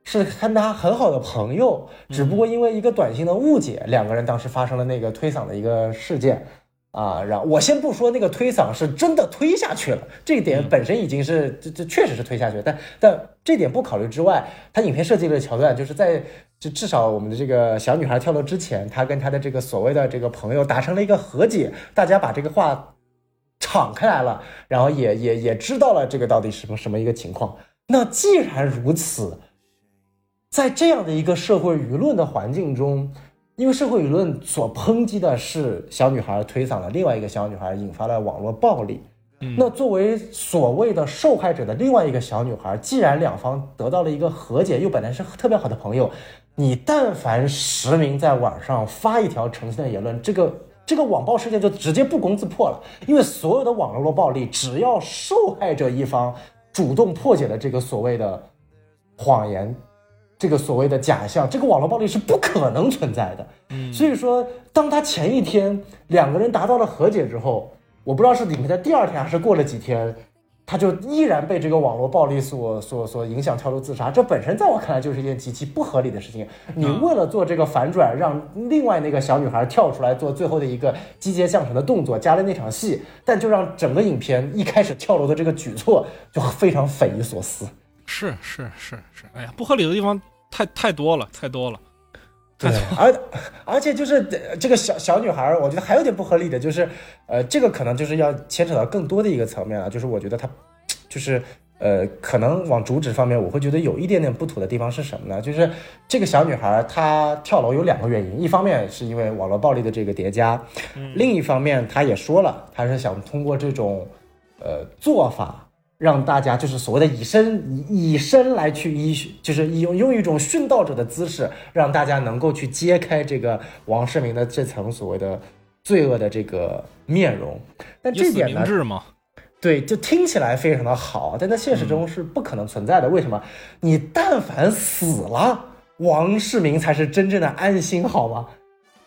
是跟他很好的朋友，只不过因为一个短信的误解，两个人当时发生了那个推搡的一个事件，啊，然后我先不说那个推搡是真的推下去了，这一点本身已经是这这确实是推下去，但但这点不考虑之外，他影片设计的桥段就是在就至少我们的这个小女孩跳楼之前，他跟他的这个所谓的这个朋友达成了一个和解，大家把这个话敞开来了，然后也也也知道了这个到底什么什么一个情况。那既然如此。在这样的一个社会舆论的环境中，因为社会舆论所抨击的是小女孩推搡了另外一个小女孩，引发了网络暴力。那作为所谓的受害者的另外一个小女孩，既然两方得到了一个和解，又本来是特别好的朋友，你但凡实名在网上发一条澄清的言论，这个这个网暴事件就直接不攻自破了。因为所有的网络暴力，只要受害者一方主动破解了这个所谓的谎言。这个所谓的假象，这个网络暴力是不可能存在的。嗯，所以说，当他前一天两个人达到了和解之后，我不知道是里面的第二天还是过了几天，他就依然被这个网络暴力所所所影响跳楼自杀。这本身在我看来就是一件极其不合理的事情。你为了做这个反转，让另外那个小女孩跳出来做最后的一个击节降神的动作，加了那场戏，但就让整个影片一开始跳楼的这个举措就非常匪夷所思。是是是是，哎呀，不合理的地方太太多了，太多了。对，而而且就是这个小小女孩，我觉得还有点不合理的，就是呃，这个可能就是要牵扯到更多的一个层面了，就是我觉得她，就是呃，可能往主旨方面，我会觉得有一点点不妥的地方是什么呢？就是这个小女孩她跳楼有两个原因，一方面是因为网络暴力的这个叠加，另一方面她也说了，她是想通过这种呃做法。让大家就是所谓的以身以以身来去医，就是用用一种殉道者的姿势，让大家能够去揭开这个王世民的这层所谓的罪恶的这个面容。但这点呢，对，就听起来非常的好，但在现实中是不可能存在的。为什么？你但凡死了，王世民才是真正的安心，好吗？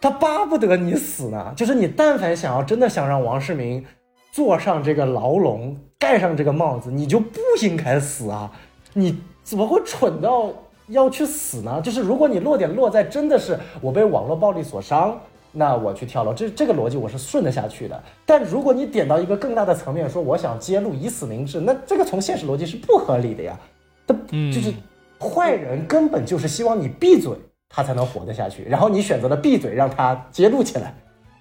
他巴不得你死呢。就是你但凡想要真的想让王世明。坐上这个牢笼，盖上这个帽子，你就不应该死啊！你怎么会蠢到要去死呢？就是如果你落点落在真的是我被网络暴力所伤，那我去跳楼，这这个逻辑我是顺得下去的。但如果你点到一个更大的层面，说我想揭露以死明志，那这个从现实逻辑是不合理的呀。他就是坏人，根本就是希望你闭嘴，他才能活得下去。然后你选择了闭嘴，让他揭露起来。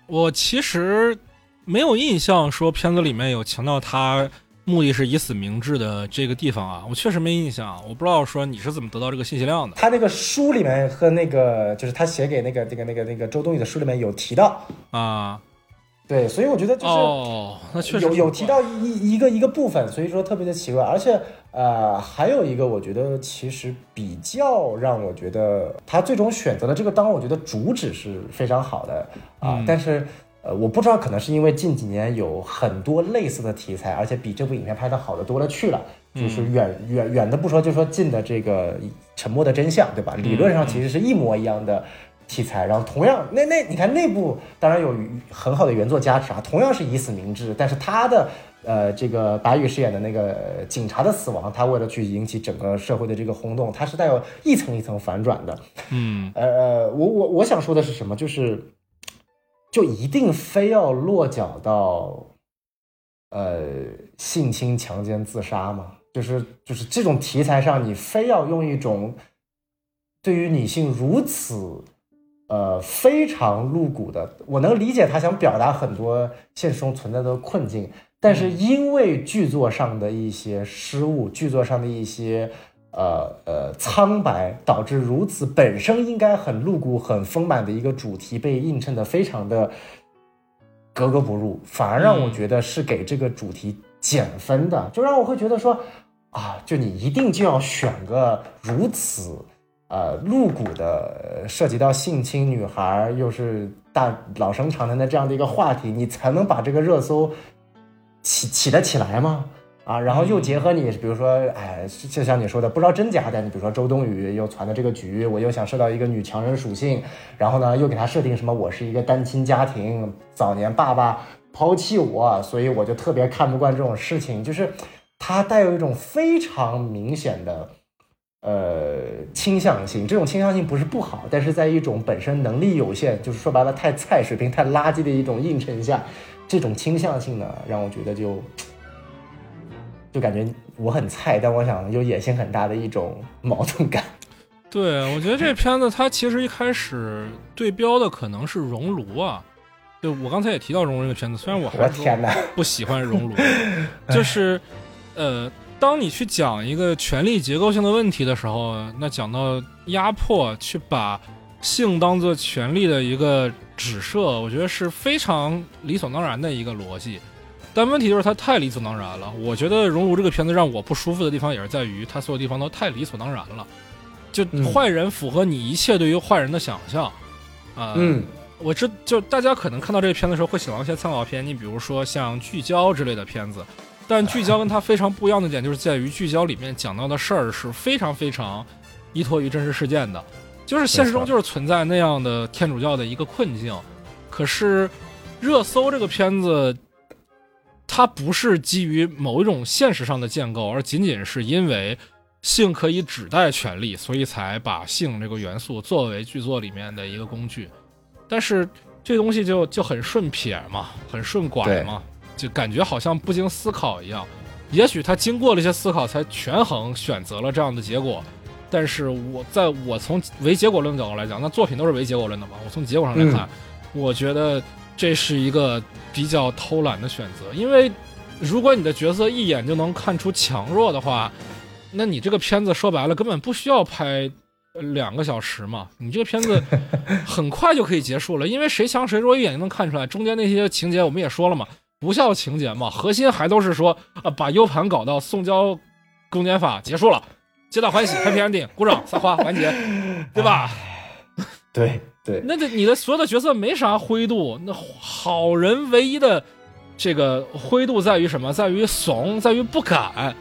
我其实。没有印象说片子里面有强调他目的是以死明志的这个地方啊，我确实没印象，我不知道说你是怎么得到这个信息量的。他那个书里面和那个就是他写给那个那个那个那个周冬雨的书里面有提到。啊，对，所以我觉得就是哦，那确实有有提到一一个一个部分，所以说特别的奇怪，而且呃还有一个我觉得其实比较让我觉得他最终选择的这个，当然我觉得主旨是非常好的啊，嗯。但是呃我不知道可能是因为近几年有很多类似的题材，而且比这部影片拍的好的多了去了，就是远远远的不说，就说近的这个沉默的真相，对吧？理论上其实是一模一样的。题材，然后同样，那那你看那部当然有很好的原作加持啊，同样是以死明志，但是他的呃这个白宇饰演的那个呃警察的死亡，他为了去引起整个社会的这个轰动，他是带有一层一层反转的。嗯呃呃，我我我想说的是什么？就是就一定非要落脚到呃性侵、强奸、自杀吗？就是就是这种题材上，你非要用一种对于女性如此呃非常露骨的，我能理解他想表达很多现实中存在的困境，但是因为剧作上的一些失误，剧作上的一些呃呃苍白，导致如此本身应该很露骨、很丰满的一个主题被映衬的非常的格格不入，反而让我嗯觉得是给这个主题减分的，就让我会觉得说啊，就你一定就要选个如此。呃，露骨的呃涉及到性侵女孩，又是大老生常谈的这样的一个话题，你才能把这个热搜起起得起来吗？啊，然后又结合你，比如说，哎，就像你说的，不知道真假的，你比如说周冬雨又传的这个局，我又想设到一个女强人属性，然后呢，又给她设定什么，我是一个单亲家庭，早年爸爸抛弃我，所以我就特别看不惯这种事情，就是它带有一种非常明显的。呃，倾向性，这种倾向性不是不好，但是在一种本身能力有限，就是说白了太菜水平、太垃圾的一种映衬下，这种倾向性呢，让我觉得就就感觉我很菜，但我想有野心很大的一种 矛盾感。对，我觉得这片子它其实一开始对标的可能是《熔炉》啊，就我刚才也提到《熔炉》这个片子，虽然我还是我天哪！不喜欢《熔炉》，就是呃，当你去讲一个权力结构性的问题的时候，那讲到压迫，去把性当做权力的一个指涉，我觉得是非常理所当然的一个逻辑。但问题就是它太理所当然了。我觉得《熔炉》这个片子让我不舒服的地方也是在于，它所有地方都太理所当然了。就嗯坏人符合你一切对于坏人的想象，啊、嗯我知就大家可能看到这个片子的时候会想到一些参考片，你比如说像《聚焦》之类的片子，但《聚焦》跟它非常不一样的点就是在于《聚焦》里面讲到的事儿是非常非常依托于真实事件的，就是现实中就是存在那样的天主教的一个困境。可是《热搜》这个片子，它不是基于某一种现实上的建构，而仅仅是因为性可以指代权力，所以才把性这个元素作为剧作里面的一个工具。但是这东西就就很顺撇嘛，很顺拐嘛，就感觉好像不经思考一样。也许他经过了一些思考，才权衡选择了这样的结果。但是我在我从唯结果论角度来讲，那作品都是唯结果论的嘛。我从结果上来看，我觉得这是一个比较偷懒的选择。因为如果你的角色一眼就能看出强弱的话，那你这个片子说白了根本不需要拍呃两个小时嘛，你这个片子 很快就可以结束了，因为谁强谁弱一眼就能看出来。中间那些情节我们也说了嘛，不孝情节嘛，核心还都是说啊，把 U 盘搞到送交公检法结束了，皆大欢喜，Happy Ending，鼓掌撒花完结，对吧？对对，那这你的所有的角色没啥灰度，那好人唯一的这个灰度在于什么？在于怂，在于不敢，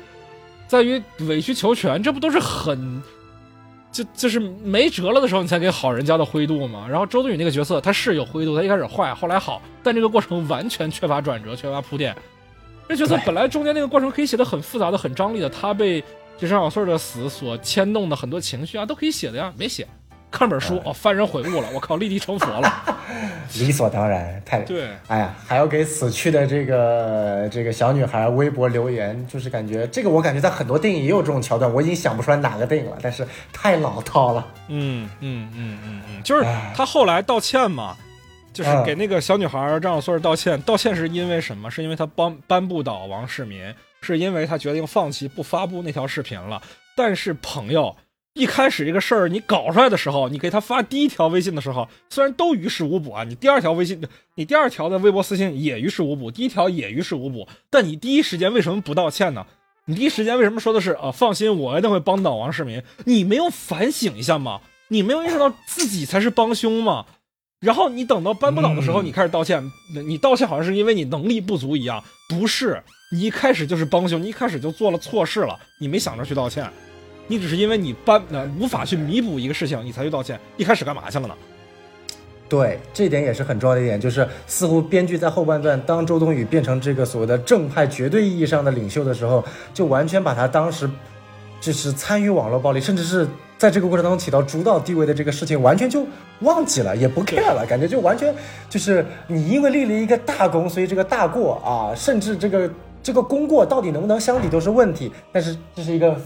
在于委曲求全，这不都是很就就是没辙了的时候，你才给好人家的灰度吗？然后周冬雨那个角色，他是有灰度，他一开始坏，后来好，但这个过程完全缺乏转折，缺乏铺垫。这角色本来中间那个过程可以写的很复杂的、很张力的，他被这张小穗儿的死所牵动的很多情绪啊，都可以写的呀，没写。看本书哦，幡然悔悟了，我靠，立地成佛了。理所当然，太对，哎呀，还要给死去的这个这个小女孩微博留言，就是感觉这个我感觉在很多电影也有这种桥段，我已经想不出来哪个电影了，但是太老套了。嗯嗯嗯嗯嗯，就是他后来道歉嘛，就是给那个小女孩张小穗儿道歉，道歉是因为什么？是因为他帮颁布倒王世民，是因为他决定放弃不发布那条视频了。但是朋友一开始这个事儿你搞出来的时候，你给他发第一条微信的时候，虽然都于事无补啊，你第二条微信，你第二条的微博私信也于事无补，第一条也于事无补，但你第一时间为什么不道歉呢？你第一时间为什么说的是啊？放心，我一定会帮到王世民。你没有反省一下吗？你没有意识到自己才是帮凶吗？然后你等到扳不倒的时候，你开始道歉，你道歉好像是因为你能力不足一样，不是，你一开始就是帮凶，你一开始就做了错事了，你没想着去道歉。你只是因为你搬呃无法去弥补一个事情，你才去道歉。一开始干嘛去了呢？对，这点也是很重要的一点，就是似乎编剧在后半段，当周冬雨变成这个所谓的正派绝对意义上的领袖的时候，就完全把他当时就是参与网络暴力，甚至是在这个过程当中起到主导地位的这个事情，完全就忘记了，也不 care 了，感觉就完全就是你因为立了一个大功，所以这个大过啊，甚至这个这个功过到底能不能相抵都是问题。但是这是一个。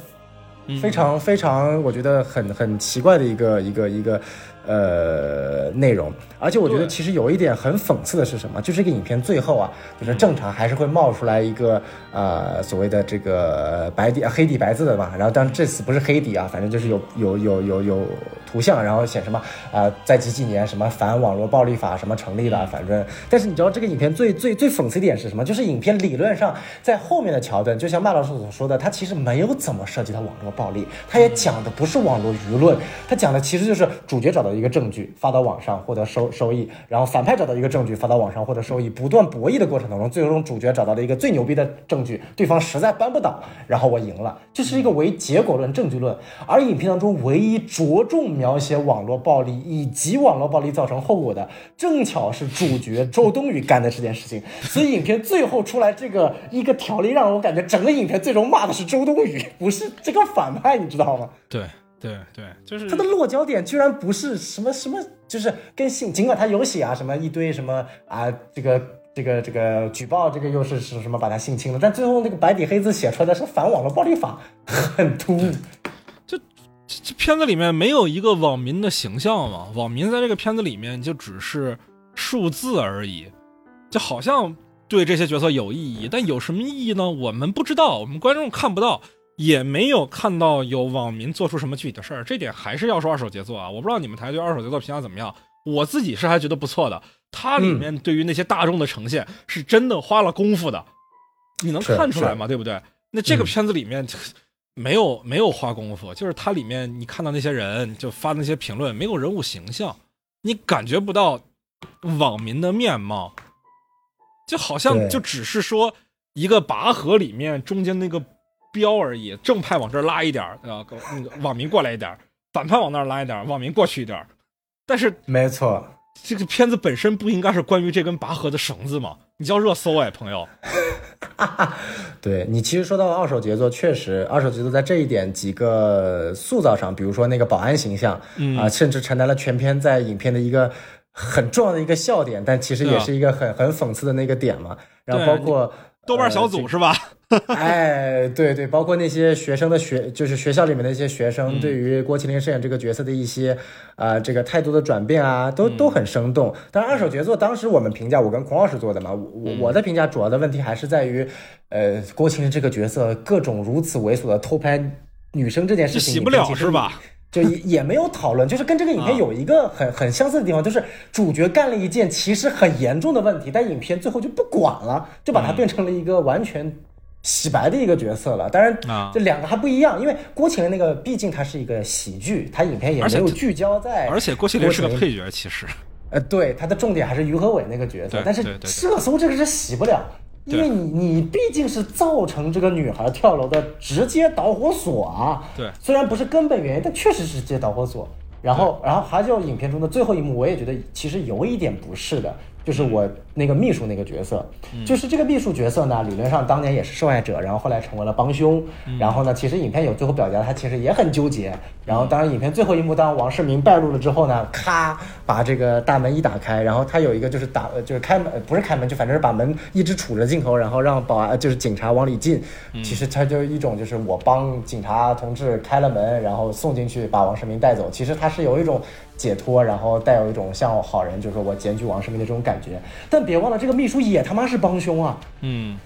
非常非常，我觉得很很奇怪的一个一个一个。呃，内容，而且我觉得其实有一点很讽刺的是什么？就是这个影片最后啊，就是正常还是会冒出来一个呃所谓的这个白底黑底白字的嘛。然后，但这次不是黑底啊，反正就是有有有有有图像，然后写什么啊，在几几年什么反网络暴力法什么成立的，反正。但是你知道这个影片最最最讽刺一点是什么？就是影片理论上在后面的桥段，就像麦老师所说的，他其实没有怎么涉及到网络暴力，他也讲的不是网络舆论，他讲的其实就是主角找到。一个证据发到网上获得收收益，然后反派找到一个证据发到网上获得收益，不断博弈的过程当中，最终主角找到了一个最牛逼的证据，对方实在扳不倒，然后我赢了，这是一个唯结果论、证据论。而影片当中唯一着重描写网络暴力以及网络暴力造成后果的，正巧是主角周冬雨干的这件事情，所以影片最后出来这个一个条例，让我感觉整个影片最终骂的是周冬雨，不是这个反派，你知道吗？对。对对，就是他的落脚点居然不是什么什么，就是跟性，尽管他有写啊，什么一堆什么啊，这个这个这个举报，这个又是是什么把他性侵了，但最后那个白底黑字写出来的是反网络暴力法，很突兀。这这片子里面没有一个网民的形象嘛？网民在这个片子里面就只是数字而已，就好像对这些角色有意义，但有什么意义呢？我们不知道，我们观众看不到。也没有看到有网民做出什么具体的事儿，这点还是要说二手杰作啊！我不知道你们台对二手杰作评价怎么样，我自己是还觉得不错的。它里面对于那些大众的呈现是真的花了功夫的，你能看出来吗？对不对？那这个片子里面没有没有花功夫，就是它里面你看到那些人就发那些评论，没有人物形象，你感觉不到网民的面貌，就好像就只是说一个拔河里面中间那个。标而已，正派往这儿拉一点儿，啊，那个网民过来一点儿，反派往那儿拉一点儿，网民过去一点儿。但是，没错，这个片子本身不应该是关于这根拔河的绳子吗？你叫热搜哎，朋友。对你其实说到二手杰作，确实，二手杰作在这一点几个塑造上，比如说那个保安形象，啊，甚至承担了全片在影片的一个很重要的一个笑点，但其实也是一个很很讽刺的那个点嘛。然后包括豆瓣小组是吧？哎，对对，包括那些学生的学，就是学校里面的一些学生，对于郭麒麟饰演这个角色的一些，啊，这个态度的转变啊，都都很生动。但是二手杰作，当时我们评价，我跟孔老师做的嘛，我我的评价主要的问题还是在于，呃，郭麒麟这个角色各种如此猥琐的偷拍女生这件事情，洗不了是吧？就也 也没有讨论，就是跟这个影片有一个很很相似的地方，就是主角干了一件其实很严重的问题，但影片最后就不管了，就把它变成了一个完全。洗白的一个角色了，当然，这两个还不一样，因为郭麒麟那个毕竟它是一个喜剧，它影片也没有聚焦在，而且郭麒麟是个配角，其实，呃，对，他的重点还是于和伟那个角色，但是热搜这个是洗不了，因为你你毕竟是造成这个女孩跳楼的直接导火索啊，对，虽然不是根本原因，但确实是直接导火索，然后，然后还有影片中的最后一幕，我也觉得其实有一点不是的。就是我那个秘书那个角色，就是这个秘书角色呢，理论上当年也是受害者，然后后来成为了帮凶，然后呢，其实影片有最后表达他其实也很纠结，然后当然影片最后一幕，当王世民败露了之后呢，咔把这个大门一打开，然后他有一个就是打就是开门不是开门就反正是把门一直杵着镜头，然后让保安就是警察往里进，其实他就一种就是我帮警察同志开了门，然后送进去把王世民带走，其实他是有一种。解脱，然后带有一种像好人，就是说我检举王世明的这种感觉。但别忘了，这个秘书也他妈是帮凶啊！嗯，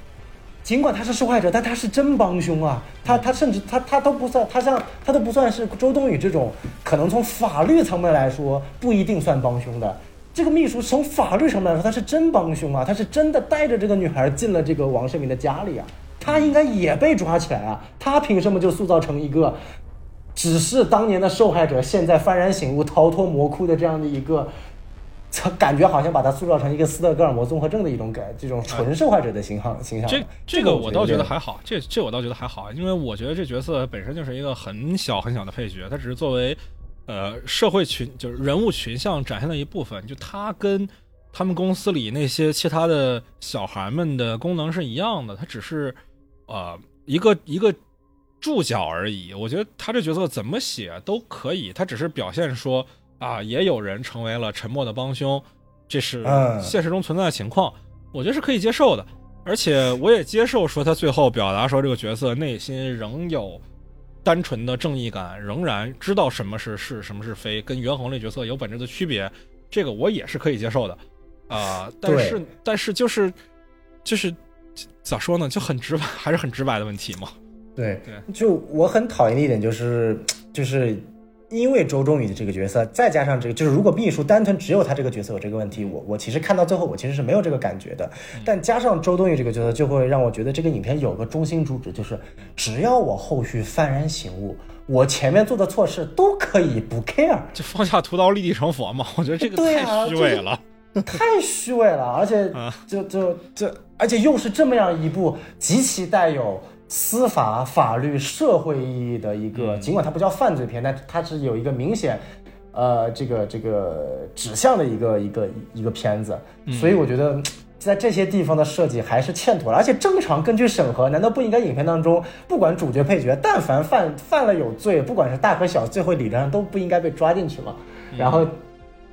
尽管他是受害者，但他是真帮凶啊！他他甚至他他都不算，他像他都不算是周冬雨这种可能从法律层面来说不一定算帮凶的。这个秘书从法律上面来说，他是真帮凶啊！他是真的带着这个女孩进了这个王世明的家里啊！他应该也被抓起来啊！他凭什么就塑造成一个只是当年的受害者，现在幡然醒悟、逃脱魔窟的这样的一个？感觉好像把他塑造成一个斯德哥尔摩综合症的一种感，这种纯受害者的形象形象。这这个我倒觉得还好，这这我倒觉得还好，因为我觉得这角色本身就是一个很小很小的配角，他只是作为呃社会群就是人物群像展现的一部分。就他跟他们公司里那些其他的小孩们的功能是一样的，他只是呃一个一个注脚而已。我觉得他这角色怎么写都可以，他只是表现说。啊，也有人成为了沉默的帮凶，这是现实中存在的情况，我觉得是可以接受的。而且我也接受说他最后表达说这个角色内心仍有单纯的正义感，仍然知道什么是是，什么是非，跟袁弘这角色有本质的区别，这个我也是可以接受的。啊，但是但是就是就是咋说呢，就很直白，还是很直白的问题嘛。对对，就我很讨厌的一点就是 就是。因为周冬雨的这个角色，再加上这个，就是如果秘书单纯只有他这个角色有这个问题，我我其实看到最后，我其实是没有这个感觉的。但加上周冬雨这个角色，就会让我觉得这个影片有个中心主旨，就是只要我后续幡然醒悟，我前面做的错事都可以不 care，就放下屠刀立地成佛嘛。我觉得这个太虚伪了，太虚伪了，而且 就就就，而且又是这么样一部极其带有。司法、法律、社会意义的一个，尽管它不叫犯罪片，但它是有一个明显，呃，这个这个指向的一个一个一个片子。所以我觉得在这些地方的设计还是欠妥了。而且正常根据审核，难道不应该影片当中不管主角、配角，但凡犯犯了有罪，不管是大和小，最后理论上都不应该被抓进去吗？然后。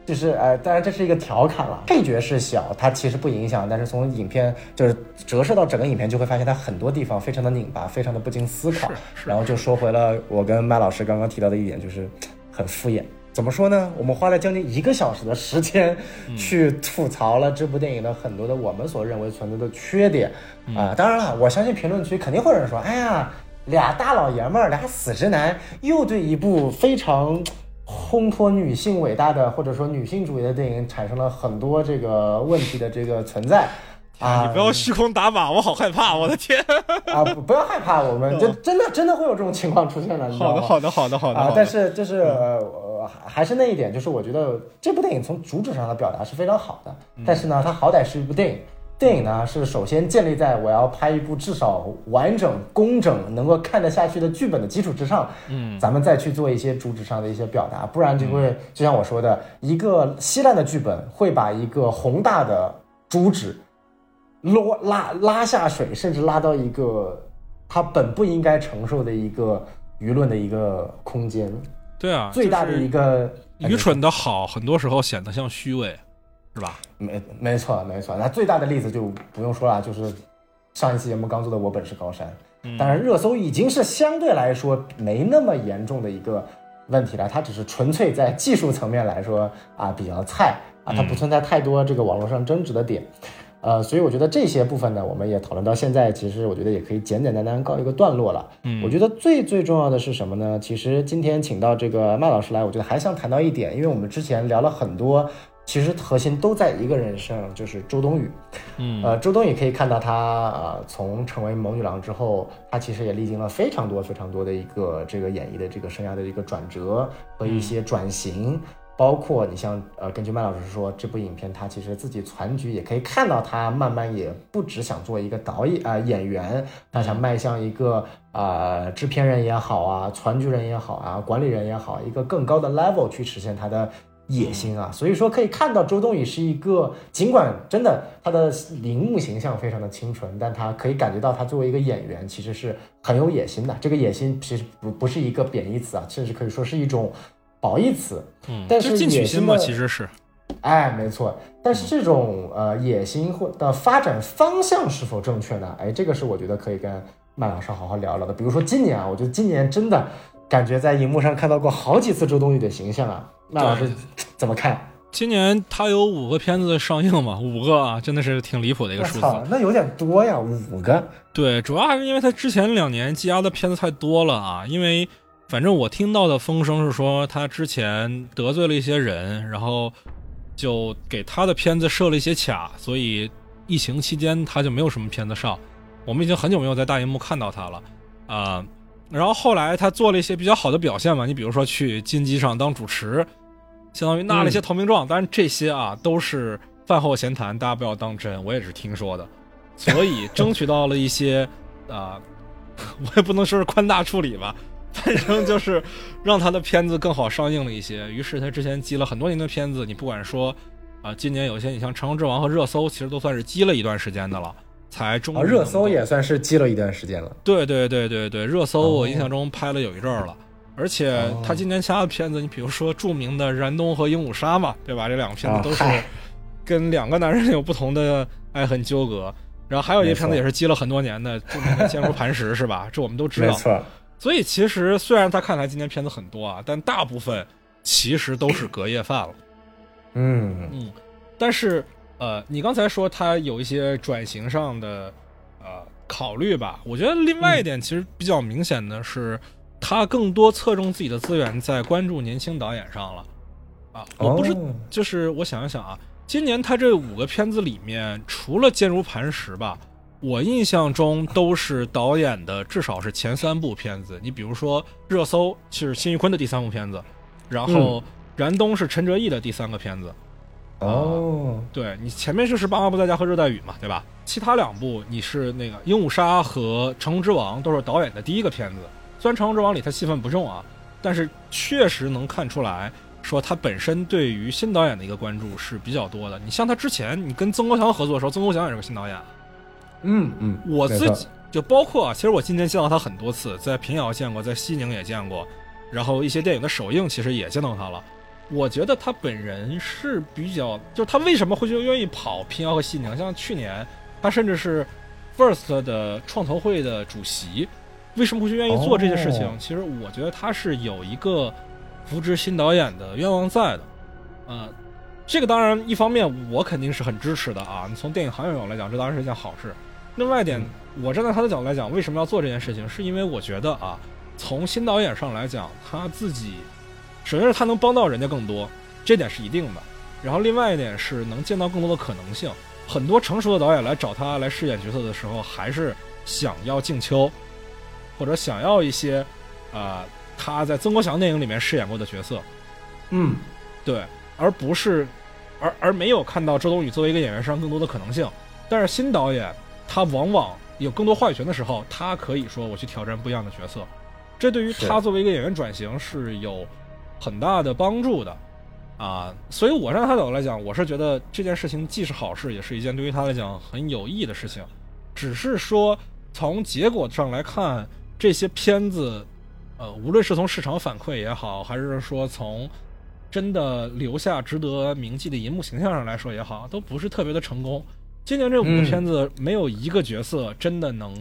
就是呃，当然这是一个调侃了。配角是小，它其实不影响，但是从影片就是折射到整个影片，就会发现它很多地方非常的拧巴，非常的不经思考。然后就说回了我跟麦老师刚刚提到的一点，就是很敷衍。怎么说呢？我们花了将近一个小时的时间去吐槽了这部电影的很多的我们所认为存在的缺点啊。当然了，我相信评论区肯定会有人说，哎呀，俩大老爷们儿，俩死直男，又对一部非常。烘托女性伟大的或者说女性主义的电影产生了很多这个问题的这个存在啊！你不要虚空打靶，我好害怕！我的天啊！不不要害怕，我们 就真的真的会有这种情况出现的。好的好的好的好的啊！但是就是呃还是那一点，就是我觉得这部电影从主旨上的表达是非常好的，但是呢，它好歹是一部电影。电影呢是首先建立在我要拍一部至少完整、工整、能够看得下去的剧本的基础之上，嗯，咱们再去做一些主旨上的一些表达，不然就会就像我说的，一个稀烂的剧本会把一个宏大的主旨落拉拉下水，甚至拉到一个它本不应该承受的一个舆论的一个空间。对啊，最大的一个愚蠢的好，很多时候显得像虚伪。是吧？没没错没错，那最大的例子就不用说了，就是上一期节目刚做的《我本是高山》。当然，热搜已经是相对来说没那么严重的一个问题了，它只是纯粹在技术层面来说啊比较菜啊，它不存在太多这个网络上争执的点。呃，所以我觉得这些部分呢，我们也讨论到现在，其实我觉得也可以简简单单告一个段落了。嗯，我觉得最最重要的是什么呢？其实今天请到这个麦老师来，我觉得还想谈到一点，因为我们之前聊了很多。其实核心都在一个人身上，就是周冬雨。嗯，呃，周冬雨可以看到她呃，从成为萌女郎之后，她其实也历经了非常多非常多的一个这个演艺的这个生涯的一个转折和一些转型。包括你像呃，根据麦老师说，这部影片她其实自己攒局也可以看到，她慢慢也不只想做一个导演啊演员，她想迈向一个啊制片人也好啊，攒局人也好啊，管理人也好，一个更高的 level 去实现她的。野心啊，所以说可以看到周冬雨是一个，尽管真的她的荧幕形象非常的清纯，但她可以感觉到她作为一个演员其实是很有野心的。这个野心其实不不是一个贬义词啊，甚至可以说是一种褒义词。嗯，但是进取心嘛，其实是，哎，没错。但是这种呃野心或的发展方向是否正确呢？哎，这个是我觉得可以跟麦老师好好聊聊的。比如说今年啊，我觉得今年真的感觉在荧幕上看到过好几次周冬雨的形象啊。麦老师怎么看？今年他有五个片子上映嘛？五个啊，真的是挺离谱的一个数字。那有点多呀，五个。对，主要还是因为他之前两年积压的片子太多了啊。因为反正我听到的风声是说，他之前得罪了一些人，然后就给他的片子设了一些卡，所以疫情期间他就没有什么片子上。我们已经很久没有在大荧幕看到他了啊。然后后来他做了一些比较好的表现嘛，你比如说去金鸡上当主持。相当于纳了一些投名状，当然这些啊都是饭后闲谈，大家不要当真，我也是听说的，所以争取到了一些 啊，我也不能说是宽大处理吧，反正就是让他的片子更好上映了一些。于是他之前积了很多年的片子，你不管说啊，今年有些你像《长空之王》和热搜，其实都算是积了一段时间的了，才中、啊。热搜也算是积了一段时间了。对对对对对，热搜我印象中拍了有一阵儿了。而且他今年其他的片子，你比如说著名的《燃冬》和《鹦鹉杀》嘛，对吧？这两个片子都是跟两个男人有不同的爱恨纠葛。然后还有一个片子也是积了很多年的，著名的《坚如磐石》是吧？这我们都知道。没错。所以其实虽然他看来今年片子很多啊，但大部分其实都是隔夜饭了。嗯嗯。但是呃，你刚才说他有一些转型上的呃考虑吧？我觉得另外一点其实比较明显的是。他更多侧重自己的资源在关注年轻导演上了，啊，我不是，就是我想一想啊，今年他这五个片子里面，除了《坚如磐石》吧，我印象中都是导演的至少是前三部片子。你比如说《热搜》是辛玉坤的第三部片子，然后《燃冬》是陈哲艺的第三个片子。哦，对你前面就是《爸妈不在家》和《热带雨》嘛，对吧？其他两部你是那个《鹦鹉杀》和《成龙之王》都是导演的第一个片子。虽然《长空之王》里他戏份不重啊，但是确实能看出来，说他本身对于新导演的一个关注是比较多的。你像他之前，你跟曾国强合作的时候，曾国强也是个新导演。嗯嗯，我自己就包括啊，其实我今年见到他很多次，在平遥见过，在西宁也见过，然后一些电影的首映其实也见到他了。我觉得他本人是比较，就是他为什么会就愿意跑平遥和西宁？像去年，他甚至是 First 的创投会的主席。为什么会去愿意做这些事情？其实我觉得他是有一个扶植新导演的愿望在的，呃，这个当然一方面我肯定是很支持的啊。你从电影行业角度来讲，这当然是一件好事。另外一点，我站在他的角度来讲，为什么要做这件事情？是因为我觉得啊，从新导演上来讲，他自己首先是他能帮到人家更多，这点是一定的。然后另外一点是能见到更多的可能性。很多成熟的导演来找他来饰演角色的时候，还是想要静秋。或者想要一些，啊，他在曾国祥电影里面饰演过的角色，嗯，对，而不是，而而没有看到周冬雨作为一个演员身上更多的可能性。但是新导演他往往有更多话语权的时候，他可以说我去挑战不一样的角色，这对于他作为一个演员转型是有很大的帮助的，啊，所以我站他角度来讲，我是觉得这件事情既是好事，也是一件对于他来讲很有意义的事情，只是说从结果上来看。这些片子，呃，无论是从市场反馈也好，还是说从真的留下值得铭记的银幕形象上来说也好，都不是特别的成功。今年这五个片子没有一个角色真的能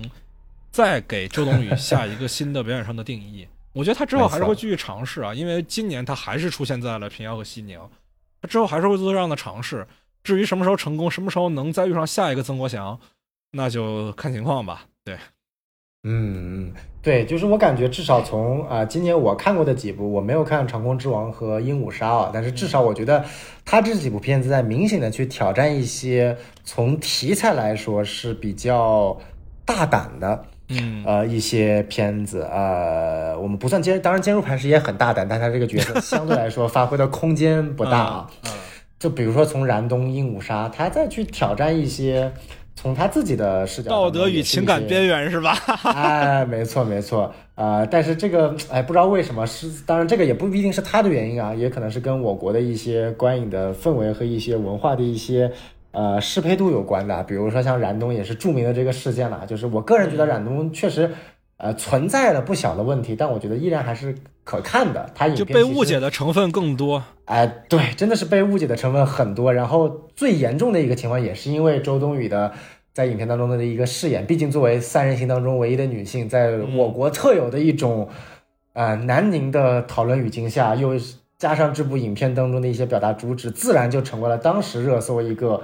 再给周冬雨下一个新的表演上的定义。我觉得他之后还是会继续尝试啊，因为今年他还是出现在了平遥和西宁，他之后还是会做这样的尝试。至于什么时候成功，什么时候能再遇上下一个曾国祥，那就看情况吧。对。嗯嗯，对，就是我感觉至少从啊今年我看过的几部，我没有看《长空之王》和《鹦鹉杀》啊，但是至少我觉得他这几部片子在明显的去挑战一些从题材来说是比较大胆的，嗯呃一些片子，呃我们不算坚，当然坚如磐石也很大胆，但他这个角色相对来说 发挥的空间不大啊，就比如说从燃冬、鹦鹉杀，他再去挑战一些。从他自己的视角，道德与情感边缘是吧？哎，没错没错，呃，但是这个哎，不知道为什么是，当然这个也不一定是他的原因啊，也可能是跟我国的一些观影的氛围和一些文化的一些呃适配度有关的。比如说像冉东也是著名的这个事件了，就是我个人觉得冉东确实呃存在了不小的问题，但我觉得依然还是可看的。他就被误解的成分更多。哎，对，真的是被误解的成分很多。然后最严重的一个情况，也是因为周冬雨的在影片当中的一个饰演，毕竟作为三人行当中唯一的女性，在我国特有的一种呃南宁的讨论语境下，又加上这部影片当中的一些表达主旨，自然就成为了当时热搜一个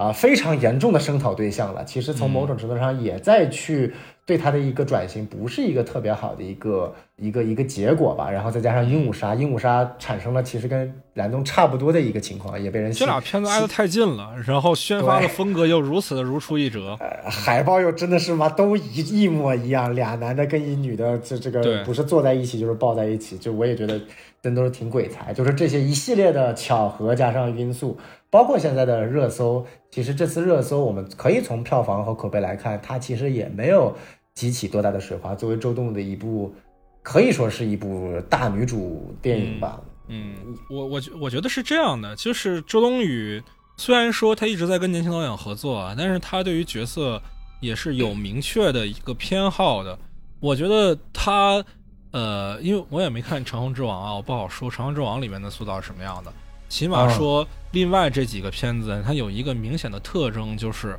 啊非常严重的声讨对象了。其实从某种程度上也在去。对他的一个转型不是一个特别好的一个一个一个结果吧，然后再加上鹦鹉杀，鹦鹉杀产生了其实跟燃冬差不多的一个情况，也被人这俩片子挨得太近了，然后宣发的风格又如此的如出一辙，海报又真的是嘛都一一模一样，俩男的跟一女的这这个不是坐在一起就是抱在一起，就我也觉得真都是挺鬼才，就是这些一系列的巧合加上因素。包括现在的热搜，其实这次热搜我们可以从票房和口碑来看，它其实也没有激起多大的水花。作为周冬雨的一部，可以说是一部大女主电影吧。嗯，我我我觉得是这样的，就是周冬雨虽然说她一直在跟年轻导演合作啊，但是她对于角色也是有明确的一个偏好的。我觉得她，呃，因为我也没看《长虹之王》啊，我不好说《长虹之王》里面的塑造是什么样的。起码说，另外这几个片子，它有一个明显的特征，就是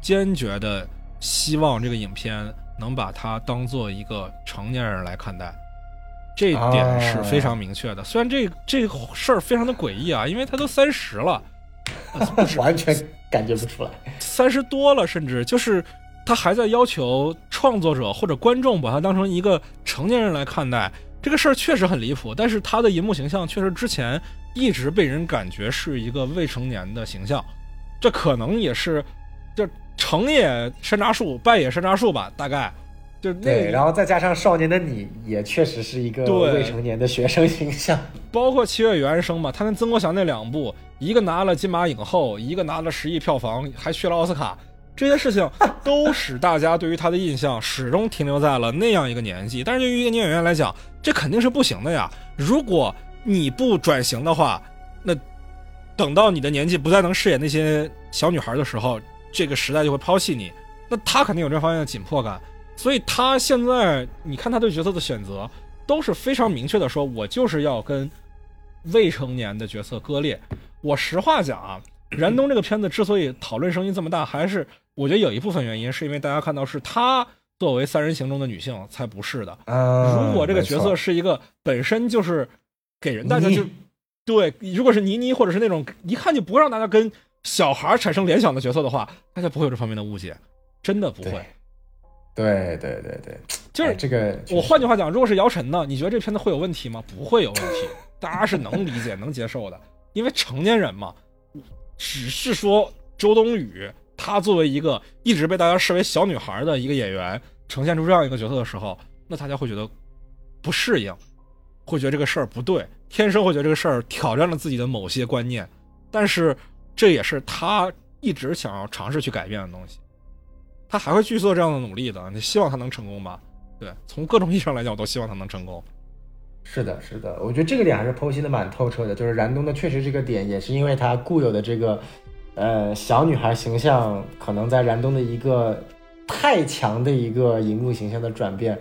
坚决的希望这个影片能把它当做一个成年人来看待，这一点是非常明确的。虽然这这事儿非常的诡异啊，因为他都三十了，完全感觉不出来，三十多了，甚至就是他还在要求创作者或者观众把他当成一个成年人来看待，这个事儿确实很离谱。但是他的银幕形象确实之前。一直被人感觉是一个未成年的形象，这可能也是，就成也山楂树，败也山楂树吧，大概就对。然后再加上少年的你，也确实是一个未成年的学生形象。包括七月与安生嘛，他跟曾国祥那两部，一个拿了金马影后，一个拿了十亿票房，还去了奥斯卡，这些事情都使大家对于他的印象始终停留在了那样一个年纪。但是对于一个女演员来讲，这肯定是不行的呀。如果你不转型的话，那等到你的年纪不再能饰演那些小女孩的时候，这个时代就会抛弃你。那他肯定有这方面的紧迫感，所以他现在你看他对角色的选择都是非常明确的，说我就是要跟未成年的角色割裂。我实话讲啊，燃冬这个片子之所以讨论声音这么大，还是我觉得有一部分原因是因为大家看到是他作为三人行中的女性才不是的。如果这个角色是一个本身就是。给人大家就对，如果是倪妮或者是那种一看就不会让大家跟小孩产生联想的角色的话，大家不会有这方面的误解，真的不会。对对对对，就是这个。我换句话讲，如果是姚晨呢，你觉得这片子会有问题吗？不会有问题，大家是能理解、能接受的，因为成年人嘛。只是说周冬雨她作为一个一直被大家视为小女孩的一个演员，呈现出这样一个角色的时候，那大家会觉得不适应。会觉得这个事儿不对，天生会觉得这个事儿挑战了自己的某些观念，但是这也是他一直想要尝试去改变的东西，他还会继续做这样的努力的。你希望他能成功吧？对，从各种意义上来讲，我都希望他能成功。是的，是的，我觉得这个点还是剖析的蛮透彻的。就是燃冬的确实这个点，也是因为他固有的这个呃小女孩形象，可能在燃冬的一个太强的一个荧幕形象的转变，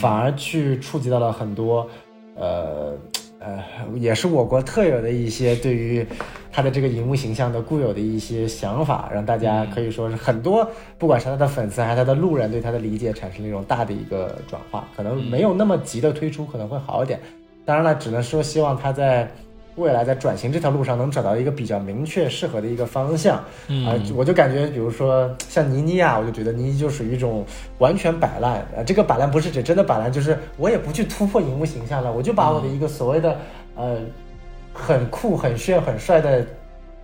反而去触及到了很多。呃呃，也是我国特有的一些对于他的这个荧幕形象的固有的一些想法，让大家可以说是很多，不管是他的粉丝还是他的路人，对他的理解产生了一种大的一个转化。可能没有那么急的推出，可能会好一点。当然了，只能说希望他在。未来在转型这条路上能找到一个比较明确适合的一个方向，啊，我就感觉，比如说像倪妮啊，我就觉得倪妮就属于一种完全摆烂，呃，这个摆烂不是指真的摆烂，就是我也不去突破荧幕形象了，我就把我的一个所谓的呃很酷、很炫、很帅的，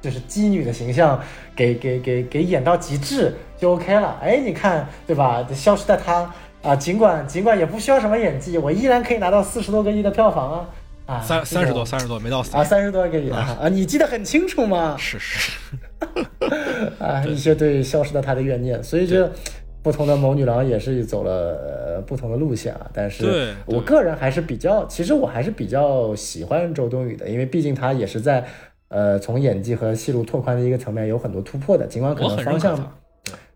就是妓女的形象给给给给演到极致就 OK 了。哎，你看对吧？消失的她啊，尽管尽管也不需要什么演技，我依然可以拿到四十多个亿的票房啊。啊，三三十多，三十多没到啊，三十多个亿啊！啊，你记得很清楚吗？是是，啊，一些对消失的他的怨念，所以就不同的某女郎也是走了不同的路线啊。但是我个人还是比较，其实我还是比较喜欢周冬雨的，因为毕竟她也是在呃从演技和戏路拓宽的一个层面有很多突破的，尽管可能方向，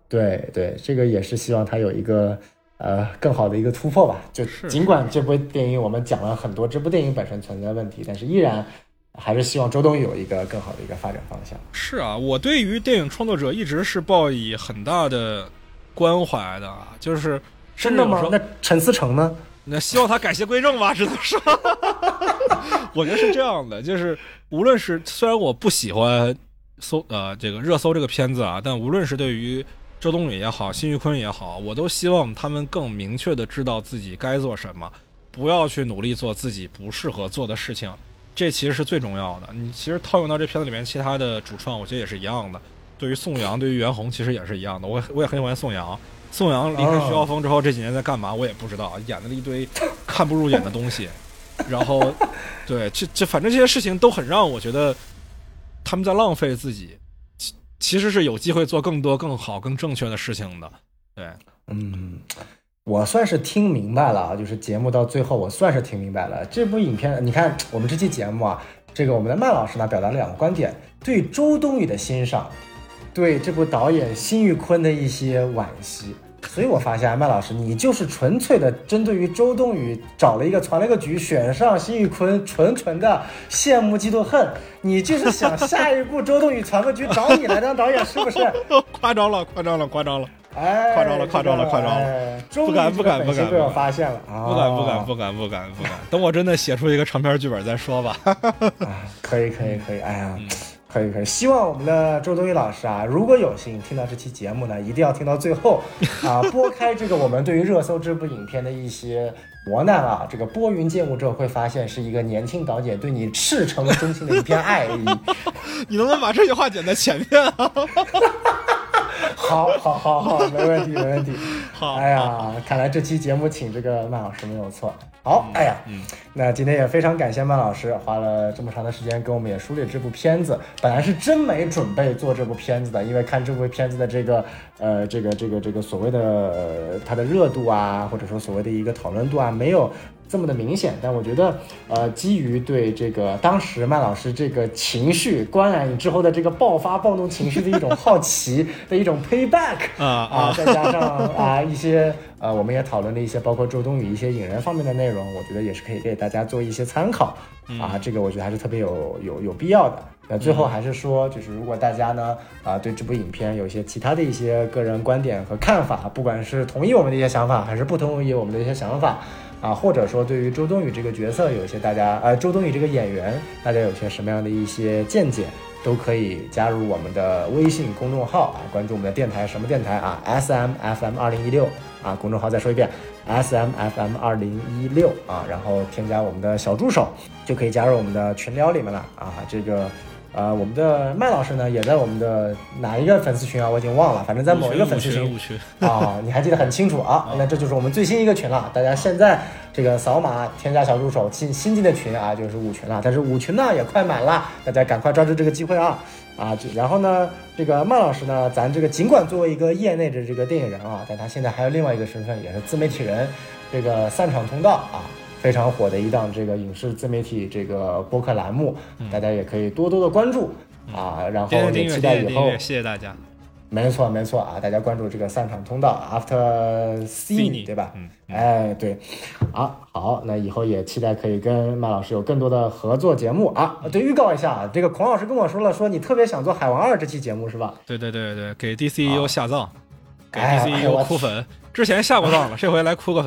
对对，这个也是希望她有一个。呃，更好的一个突破吧。就尽管这部电影我们讲了很多，这部电影本身存在问题，但是依然还是希望周冬雨有一个更好的一个发展方向。是啊，我对于电影创作者一直是抱以很大的关怀的，就是真的吗？那陈思诚呢？那希望他改邪归正吧，只能说，我觉得是这样的，就是无论是虽然我不喜欢搜呃这个热搜这个片子啊，但无论是对于周冬雨也好，辛玉坤也好，我都希望他们更明确的知道自己该做什么，不要去努力做自己不适合做的事情，这其实是最重要的。你其实套用到这片子里面其他的主创，我觉得也是一样的。对于宋阳，对于袁弘，其实也是一样的。我我也很喜欢宋阳。宋阳离开徐浩峰之后，这几年在干嘛？我也不知道，演了一堆看不入眼的东西。然后，对，这这反正这些事情都很让我觉得他们在浪费自己。其实是有机会做更多、更好、更正确的事情的。对，嗯，我算是听明白了啊，就是节目到最后，我算是听明白了。这部影片，你看我们这期节目啊，这个我们的麦老师呢表达了两个观点：对周冬雨的欣赏，对这部导演辛玉坤的一些惋惜。所以我发现麦老师，你就是纯粹的针对于周冬雨找了一个传了个局，选上辛玉坤，纯纯的羡慕嫉妒恨。你就是想下一步周冬雨传个局找你来当导演，是不是？夸张了，夸张了，夸张了。哎，夸张了，夸张了，夸张了！不敢，不敢，不敢，被我发现了啊！不敢，不敢，不敢，不敢，不敢。等我真的写出一个长篇剧本再说吧。啊，可以，可以，可以。哎呀。可以可以，希望我们的周冬雨老师啊，如果有幸听到这期节目呢，一定要听到最后啊，拨开这个我们对于热搜这部影片的一些磨难啊，这个拨云见雾之后，会发现是一个年轻导演对你赤诚忠心的一片爱意。你能不能把这句话剪在前面啊？好，好，好，好，没问题，没问题。好，哎呀，看来这期节目请这个曼老师没有错。好，哎呀，嗯，那今天也非常感谢曼老师花了这么长的时间跟我们也梳理这部片子。本来是真没准备做这部片子的，因为看这部片子的这个，呃，这个这个这个所谓的它的热度啊，或者说所谓的一个讨论度啊，没有。这么的明显，但我觉得，呃，基于对这个当时麦老师这个情绪观染之后的这个爆发暴怒情绪的一种好奇的一种 payback 啊啊，再加上啊一些呃，我们也讨论了一些包括周冬雨一些引人方面的内容，我觉得也是可以给大家做一些参考啊，这个我觉得还是特别有有有必要的。那最后还是说，就是如果大家呢啊对这部影片有一些其他的一些个人观点和看法，不管是同意我们的一些想法，还是不同意我们的一些想法。啊，或者说对于周冬雨这个角色，有一些大家呃，周冬雨这个演员，大家有些什么样的一些见解，都可以加入我们的微信公众号啊，关注我们的电台什么电台啊，S M F M 二零一六啊，公众号再说一遍，S M F M 二零一六啊，然后添加我们的小助手，就可以加入我们的群聊里面了啊，这个。呃，我们的麦老师呢，也在我们的哪一个粉丝群啊？我已经忘了，反正在某一个粉丝群 啊，你还记得很清楚啊？那这就是我们最新一个群了。大家现在这个扫码添加小助手进新进的群啊，就是五群了。但是五群呢也快满了，大家赶快抓住这个机会啊！啊，然后呢，这个麦老师呢，咱这个尽管作为一个业内的这个电影人啊，但他现在还有另外一个身份，也是自媒体人，这个散场通道啊。非常火的一档这个影视自媒体这个播客栏目，大家也可以多多的关注啊，然后也期待以后。谢谢大家。没错没错啊，大家关注这个散场通道 After See 对吧？嗯，哎对，啊好，那以后也期待可以跟麦老师有更多的合作节目啊。对，预告一下啊，这个孔老师跟我说了，说你特别想做海王二这期节目是吧？对对对对，给 DCU 下葬，给 DCU 哭粉，之前下过葬了，这回来哭个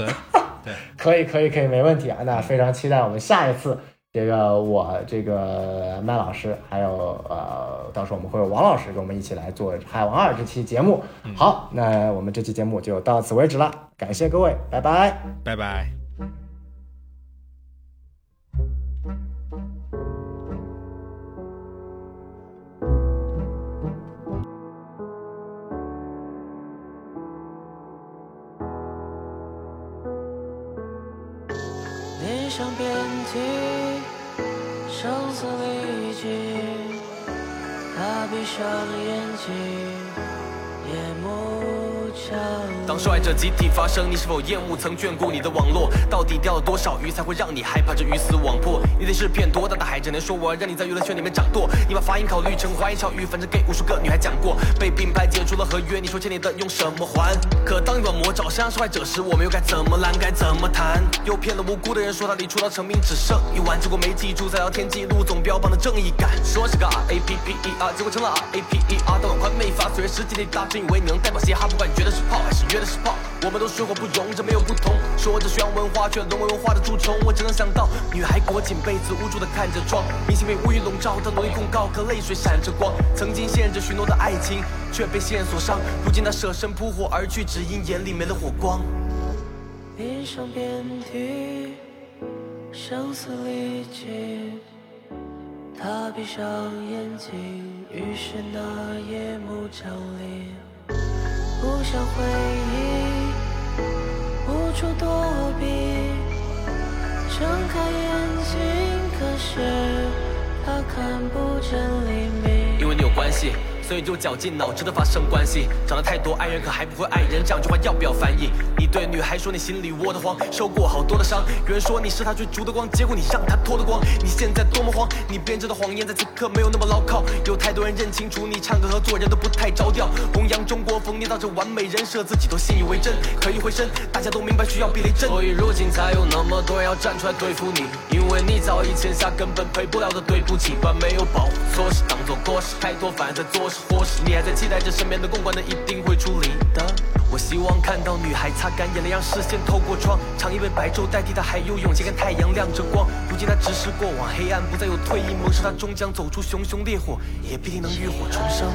粉。可以可以可以，没问题啊！那非常期待我们下一次，这个我这个麦老师，还有呃，到时候我们会有王老师跟我们一起来做《海王二》这期节目。好，那我们这期节目就到此为止了，感谢各位，拜拜，拜拜。想遍体，声嘶力竭，他闭上眼睛，夜幕。当受害者集体发声，你是否厌恶曾眷顾你的网络？到底钓了多少鱼才会让你害怕这鱼死网破？你得是片多大的海，只能说我让你在娱乐圈里面掌舵。你把发音考虑成花言巧语，反正给无数个女孩讲过。被品牌解除了合约，你说欠你的用什么还？可当软魔找上受害者时，我们又该怎么拦？该怎么谈？又骗了无辜的人，说他离出道成名只剩一晚，结果没记住在聊天记录总标榜的正义感。说是个 R A P P E R，结果成了 R A P E R。当晚宽没发，虽然实际里大，真以为你能代表嘻哈，不管你觉。的是炮还是约的是炮？我们都水火不容，这没有不同。说着宣扬文化，却沦为文化的蛀虫。我只能想到，女孩裹紧被子，无助地看着窗，明星被乌云笼罩，她努力控告，可泪水闪着光。曾经信任着许诺的爱情，却被线索伤。如今她舍身扑火而去，只因眼里没了火光。脸上遍体，声嘶力竭。他闭上眼睛，于是那夜幕降临。不想回忆，无处躲避。睁开眼睛，可是他看不见黎明。因为你有关系。所以就绞尽脑汁的发生关系，长得太多爱人可还不会爱人，这两句话要不要翻译？你对女孩说你心里窝得慌，受过好多的伤。有人说你是他追逐的光，结果你让他脱了光。你现在多么慌，你编织的谎言在此刻没有那么牢靠。有太多人认清楚你唱歌和做人都不太着调，弘扬中国风，捏造着完美人设，自己都信以为真。可一回身，大家都明白需要避雷针，所以如今才有那么多人要站出来对付你，因为你早已欠下根本赔不了的对不起。把没有保护措施当做过失，太多反而在做。或是你还在期待着身边的公关的一定会处理的。我希望看到女孩擦干眼泪，让视线透过窗，尝一杯白昼代替她，还有勇气跟太阳亮着光。如今她直视过往，黑暗不再有退意，蒙是她终将走出熊熊烈火，也必定能浴火重生。